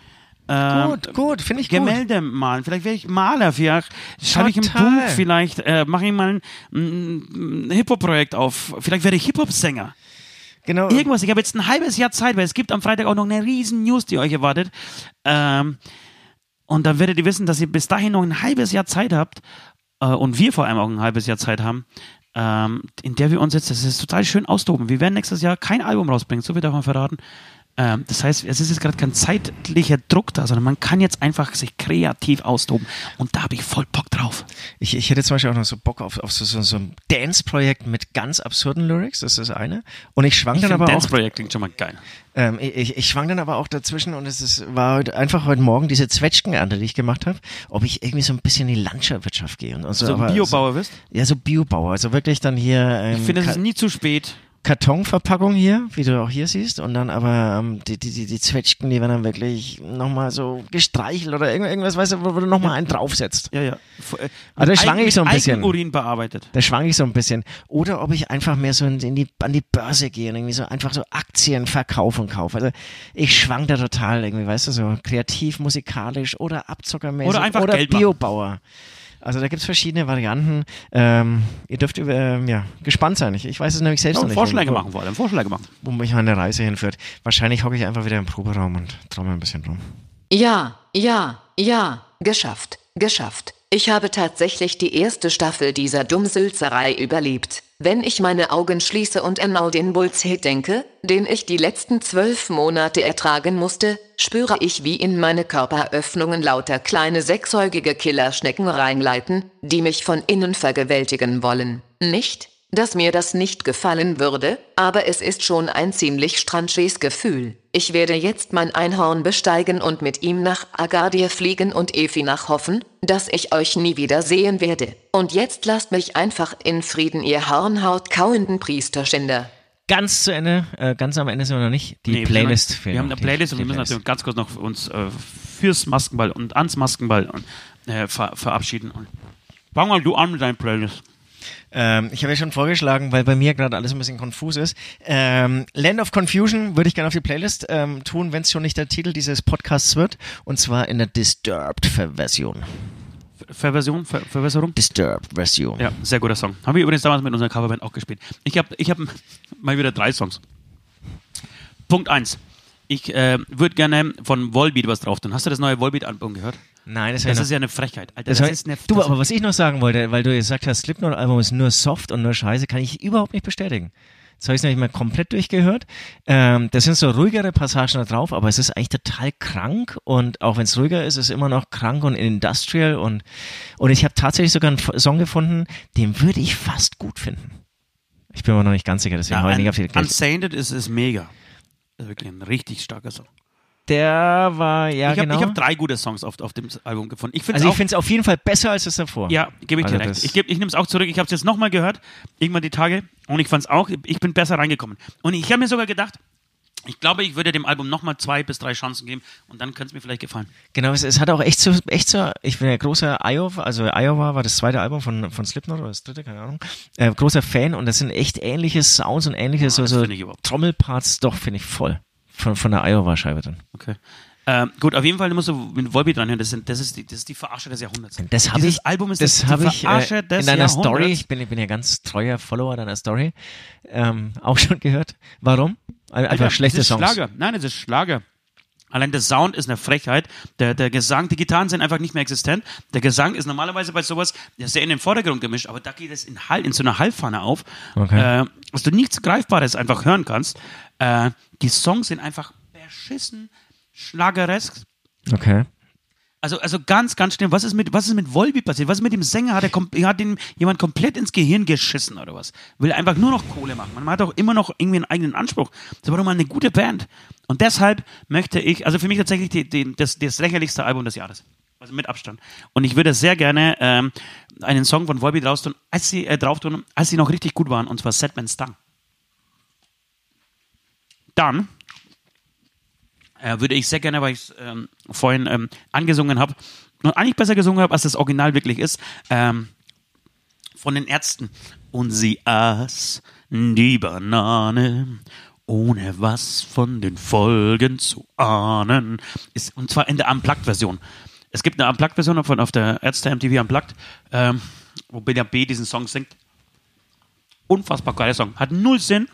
Speaker 3: äh,
Speaker 4: Gut, gut, finde ich gut.
Speaker 3: Gemälde malen. Vielleicht werde ich Maler, vielleicht schreibe ich ein. Buch, vielleicht äh, mache ich mal ein, ein, ein Hip-Hop-Projekt auf, vielleicht werde ich Hip-Hop-Sänger.
Speaker 4: Genau.
Speaker 3: Irgendwas. Ich habe jetzt ein halbes Jahr Zeit, weil es gibt am Freitag auch noch eine riesen News, die euch erwartet. Ähm, und dann werdet ihr wissen, dass ihr bis dahin noch ein halbes Jahr Zeit habt äh, und wir vor allem auch ein halbes Jahr Zeit haben, ähm, in der wir uns jetzt, das ist total schön austoben. Wir werden nächstes Jahr kein Album rausbringen, so viel darf man verraten. Ähm, das heißt, es ist jetzt gerade kein zeitlicher Druck da, sondern man kann jetzt einfach sich kreativ austoben. Und da habe ich voll Bock drauf.
Speaker 4: Ich, ich hätte zum Beispiel auch noch so Bock auf, auf so, so, so ein Dance-Projekt mit ganz absurden Lyrics, das ist das eine. Und ich schwank
Speaker 3: Ich
Speaker 4: dann aber auch,
Speaker 3: Dance-Projekt klingt schon mal geil.
Speaker 4: ähm, ich, ich- schwank dann aber auch dazwischen und es ist, war heute, einfach heute Morgen diese Zwetschgenernte, die ich gemacht habe, ob ich irgendwie so ein bisschen in die Landwirtschaft gehe. Und, und so,
Speaker 3: So ein
Speaker 4: aber
Speaker 3: Biobauer wirst?
Speaker 4: So, ja, so Biobauer, also wirklich dann hier ähm,
Speaker 3: Ich finde, es
Speaker 4: Ka-
Speaker 3: ist nie zu spät.
Speaker 4: Kartonverpackung hier, wie du auch hier siehst, und dann aber ähm, die, die, die, die Zwetschgen, die werden dann wirklich nochmal so gestreichelt oder irgend- irgendwas, weißt du, wo du nochmal einen draufsetzt.
Speaker 3: Ja, ja. Äh,
Speaker 4: Also
Speaker 3: mit
Speaker 4: schwank
Speaker 3: Eigen-
Speaker 4: ich so ein bisschen.
Speaker 3: Eigenurin bearbeitet.
Speaker 4: Da schwank ich so ein bisschen. Oder ob ich einfach mehr so in, in die, an die Börse gehe und irgendwie so einfach so Aktien verkaufe und kaufe. Also ich schwank da total irgendwie, weißt du, so kreativ, musikalisch oder abzockermäßig
Speaker 3: Oder einfach
Speaker 4: oder
Speaker 3: Geld machen.
Speaker 4: Also da gibt's verschiedene Varianten. Ähm, ihr dürft ähm, ja, gespannt sein. Ich, ich weiß es nämlich selbst
Speaker 3: Ja,
Speaker 4: noch nicht.
Speaker 3: Vorschläge
Speaker 4: wo,
Speaker 3: machen vor allem, Vorschläge machen.
Speaker 4: Wo mich meine Reise hinführt. Wahrscheinlich hocke ich einfach wieder im Proberaum und trommel ein bisschen rum.
Speaker 2: Ja, ja, ja, geschafft, geschafft. Ich habe tatsächlich die erste Staffel dieser Dummsülzerei überlebt. Wenn ich meine Augen schließe und an all den Bullshit denke, den ich die letzten zwölf Monate ertragen musste, spüre ich, wie in meine Körperöffnungen lauter kleine sechsäugige Killerschnecken reinleiten, die mich von innen vergewaltigen wollen. Nicht, dass mir das nicht gefallen würde, aber es ist schon ein ziemlich stranches Gefühl. Ich werde jetzt mein Einhorn besteigen und mit ihm nach Agadir fliegen und Efi nach hoffen, dass ich euch nie wieder sehen werde. Und jetzt lasst mich einfach in Frieden, ihr Hornhaut kauenden Priesterschinder.
Speaker 4: Ganz zu Ende, äh, ganz am Ende sind wir noch nicht. Die
Speaker 3: Nee,
Speaker 4: Playlist
Speaker 3: Wir,
Speaker 4: fehlt
Speaker 3: wir haben eine
Speaker 4: die-
Speaker 3: Playlist und wir müssen
Speaker 4: Playlist.
Speaker 3: natürlich ganz kurz noch uns äh, fürs Maskenball und ans Maskenball und, äh, ver verabschieden. Und fang mal du an mit deiner Playlist.
Speaker 4: Ähm, ich habe ja schon vorgeschlagen, weil bei mir gerade alles ein bisschen konfus ist. Ähm, Land of Confusion würde ich gerne auf die Playlist ähm, tun, wenn es schon nicht der Titel dieses Podcasts wird. Und zwar in der Disturbed-Version.
Speaker 3: Verversion, Ver Verwässerung?
Speaker 4: Disturbed-Version.
Speaker 3: Ja, sehr guter Song. Haben wir übrigens damals mit unserer Coverband auch gespielt. Ich habe ich hab mal wieder drei Songs. Punkt eins. Ich äh, würde gerne von Volbeat was drauf tun. Hast du das neue Volbeat-Album gehört?
Speaker 4: Nein, das,
Speaker 3: Das
Speaker 4: ist
Speaker 3: ja eine Frechheit. Alter,
Speaker 4: das
Speaker 3: das, ist eine
Speaker 4: du,
Speaker 3: das-
Speaker 4: aber was ich noch sagen wollte, weil du gesagt hast, Slipknot-Album ist nur soft und nur scheiße, kann ich überhaupt nicht bestätigen. Jetzt habe ich es nämlich mal komplett durchgehört. Ähm, das sind so ruhigere Passagen da drauf, aber es ist eigentlich total krank und auch wenn es ruhiger ist, ist es immer noch krank und industrial und, und ich habe tatsächlich sogar einen Song gefunden, den würde ich fast gut finden. Ich bin mir noch nicht ganz sicher, deswegen
Speaker 3: ja,
Speaker 4: habe ich nicht auf die
Speaker 3: Unsainted ist, ist mega. Das ist wirklich ein richtig starker Song.
Speaker 4: Der war, ja
Speaker 3: ich habe
Speaker 4: genau.
Speaker 3: hab drei gute Songs auf, auf dem Album gefunden. Ich
Speaker 4: also ich finde es auf jeden Fall besser als das davor.
Speaker 3: Ja, gebe ich
Speaker 4: Also
Speaker 3: dir recht. Ich, geb- ich nehme es auch zurück. Ich habe es jetzt nochmal gehört, irgendwann die Tage, und ich fand es auch, ich bin besser reingekommen. Und ich habe mir sogar gedacht, ich glaube, ich würde dem Album nochmal zwei bis drei Chancen geben und dann könnte es mir vielleicht gefallen.
Speaker 4: Genau, es, es hat auch echt so, echt so, ich bin ja großer Iowa, also Iowa war das zweite Album von, von Slipknot oder das dritte, keine Ahnung, äh, großer Fan und das sind echt ähnliche Sounds und ähnliche so,
Speaker 3: das
Speaker 4: so
Speaker 3: ich nicht.
Speaker 4: Trommelparts, doch, finde ich voll. Von, von der Iowa-Scheibe dann.
Speaker 3: Okay. Ähm, gut, auf jeden Fall musst du mit Volbeat dranhören. Das, sind, das, ist die, das ist die Verarsche des Jahrhunderts.
Speaker 4: Das
Speaker 3: Dieses
Speaker 4: ich,
Speaker 3: Album ist
Speaker 4: das
Speaker 3: die
Speaker 4: ich
Speaker 3: Verarsche
Speaker 4: äh,
Speaker 3: des
Speaker 4: in deiner Story,
Speaker 3: Jahrhunderts.
Speaker 4: ich bin, ich bin ja ganz treuer Follower deiner Story, ähm, auch schon gehört. Warum? Einfach
Speaker 3: Alter,
Speaker 4: schlechte Songs.
Speaker 3: Schlager. Nein, das ist Schlager. Allein der Sound ist eine Frechheit. Der, der Gesang, die Gitarren sind einfach nicht mehr existent. Der Gesang ist normalerweise bei sowas sehr in den Vordergrund gemischt, aber da geht es in, Hall, in so einer Hallpfanne auf,
Speaker 4: Okay.
Speaker 3: äh, dass du nichts Greifbares einfach hören kannst. Äh, die Songs sind einfach beschissen, schlageresk.
Speaker 4: Okay.
Speaker 3: Also, also ganz, ganz schlimm. Was ist mit, was ist mit Volbeat passiert? Was ist mit dem Sänger? Hat, er hat den jemand komplett ins Gehirn geschissen oder was? Will einfach nur noch Kohle machen. Man hat auch immer noch irgendwie einen eigenen Anspruch. Das war doch mal eine gute Band. Und deshalb möchte ich, also für mich tatsächlich die, die, das, das lächerlichste Album des Jahres. Also mit Abstand. Und ich würde sehr gerne ähm, einen Song von Volbeat draus tun, als sie, äh, drauf tun, als sie noch richtig gut waren, und zwar Set Man Stung. Dann äh, würde ich sehr gerne, weil ich es ähm, vorhin ähm, angesungen habe und eigentlich besser gesungen habe, als das Original wirklich ist, ähm, von den Ärzten. Und sie aß die Banane, ohne was von den Folgen zu ahnen. Ist, und zwar in der Unplugged-Version. Es gibt eine Unplugged-Version von auf der Ärzte MTV Unplugged, ähm, wo Benja B. diesen Song singt. Unfassbar geiler Song. Hat null Sinn.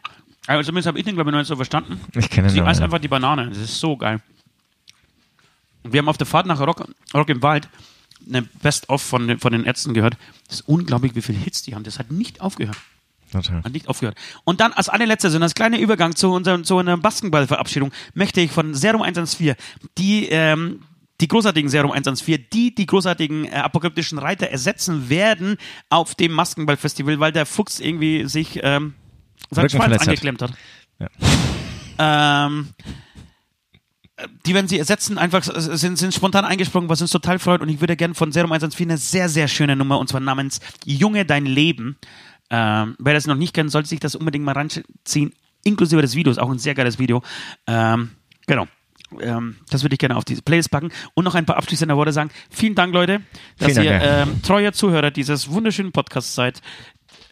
Speaker 3: Also zumindest habe ich den, glaube ich, noch nicht so verstanden.
Speaker 4: Ich kenne
Speaker 3: Sie aß
Speaker 4: noch, ja.
Speaker 3: einfach die Banane. Das ist so geil. Und wir haben auf der Fahrt nach Rock, Rock im Wald eine Best-of von, den- von den Ärzten gehört. Das ist unglaublich, wie viele Hits die haben. Das hat nicht aufgehört.
Speaker 4: Total.
Speaker 3: Hat nicht aufgehört. Und dann als allerletztes, und als kleiner Übergang zu, unserem, zu einer Basketballverabschiedung, möchte ich von Serum 114 die, ähm, die großartigen Serum 114, die die großartigen äh, apokalyptischen Reiter ersetzen werden auf dem Maskenballfestival, weil der Fuchs irgendwie sich ähm, seinen
Speaker 4: Rücken
Speaker 3: Schwanz angeklemmt hat.
Speaker 4: Ja.
Speaker 3: Ähm, die werden sie ersetzen, einfach sind, sind spontan eingesprungen, was uns total freut. Und ich würde gerne von Serum 114 eine sehr, sehr schöne Nummer, und zwar namens Junge, dein Leben. Ähm, wer das noch nicht kennt, sollte sich das unbedingt mal reinziehen, inklusive des Videos, auch ein sehr geiles Video. Ähm, genau. Ähm, das würde ich gerne auf diese Playlist packen. Und noch ein paar abschließende Worte sagen. Vielen Dank, Leute, dass
Speaker 4: Vielen
Speaker 3: ihr
Speaker 4: Dank,
Speaker 3: ähm, treuer Zuhörer dieses wunderschönen Podcasts seid.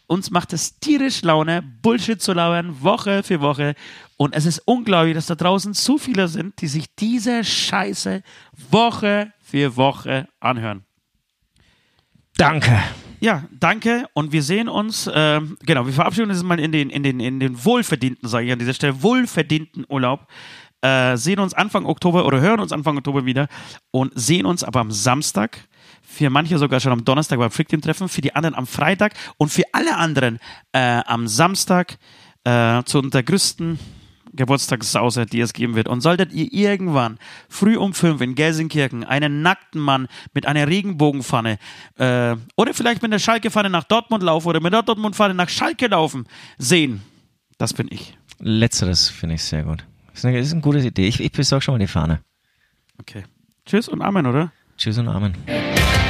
Speaker 3: Uns macht es tierisch Laune, Bullshit zu lauern, Woche für Woche. Und es ist unglaublich, dass da draußen so viele sind, die sich diese Scheiße Woche für Woche anhören.
Speaker 4: Danke.
Speaker 3: Ja, danke. Und wir sehen uns, ähm, genau, wir verabschieden uns mal in den, in den, in den wohlverdienten, sage ich an dieser Stelle, wohlverdienten Urlaub. Äh, sehen uns Anfang Oktober oder hören uns Anfang Oktober wieder und sehen uns aber am Samstag. Für manche sogar schon am Donnerstag beim Freak Team Treffen, für die anderen am Freitag und für alle anderen äh, am Samstag äh, zu unserer größten Geburtstagssause, die es geben wird. Und solltet ihr irgendwann früh um fünf in Gelsenkirchen einen nackten Mann mit einer Regenbogenpfanne äh, oder vielleicht mit der Schalke-Pfanne nach Dortmund laufen oder mit der Dortmund-Pfanne nach Schalke laufen sehen, das bin ich.
Speaker 4: Letzteres finde ich sehr gut. Das ist eine, das ist eine gute Idee. Ich, ich besorge schon mal die Fahne.
Speaker 3: Okay. Tschüss und Amen, oder?
Speaker 4: Tschüss und Amen.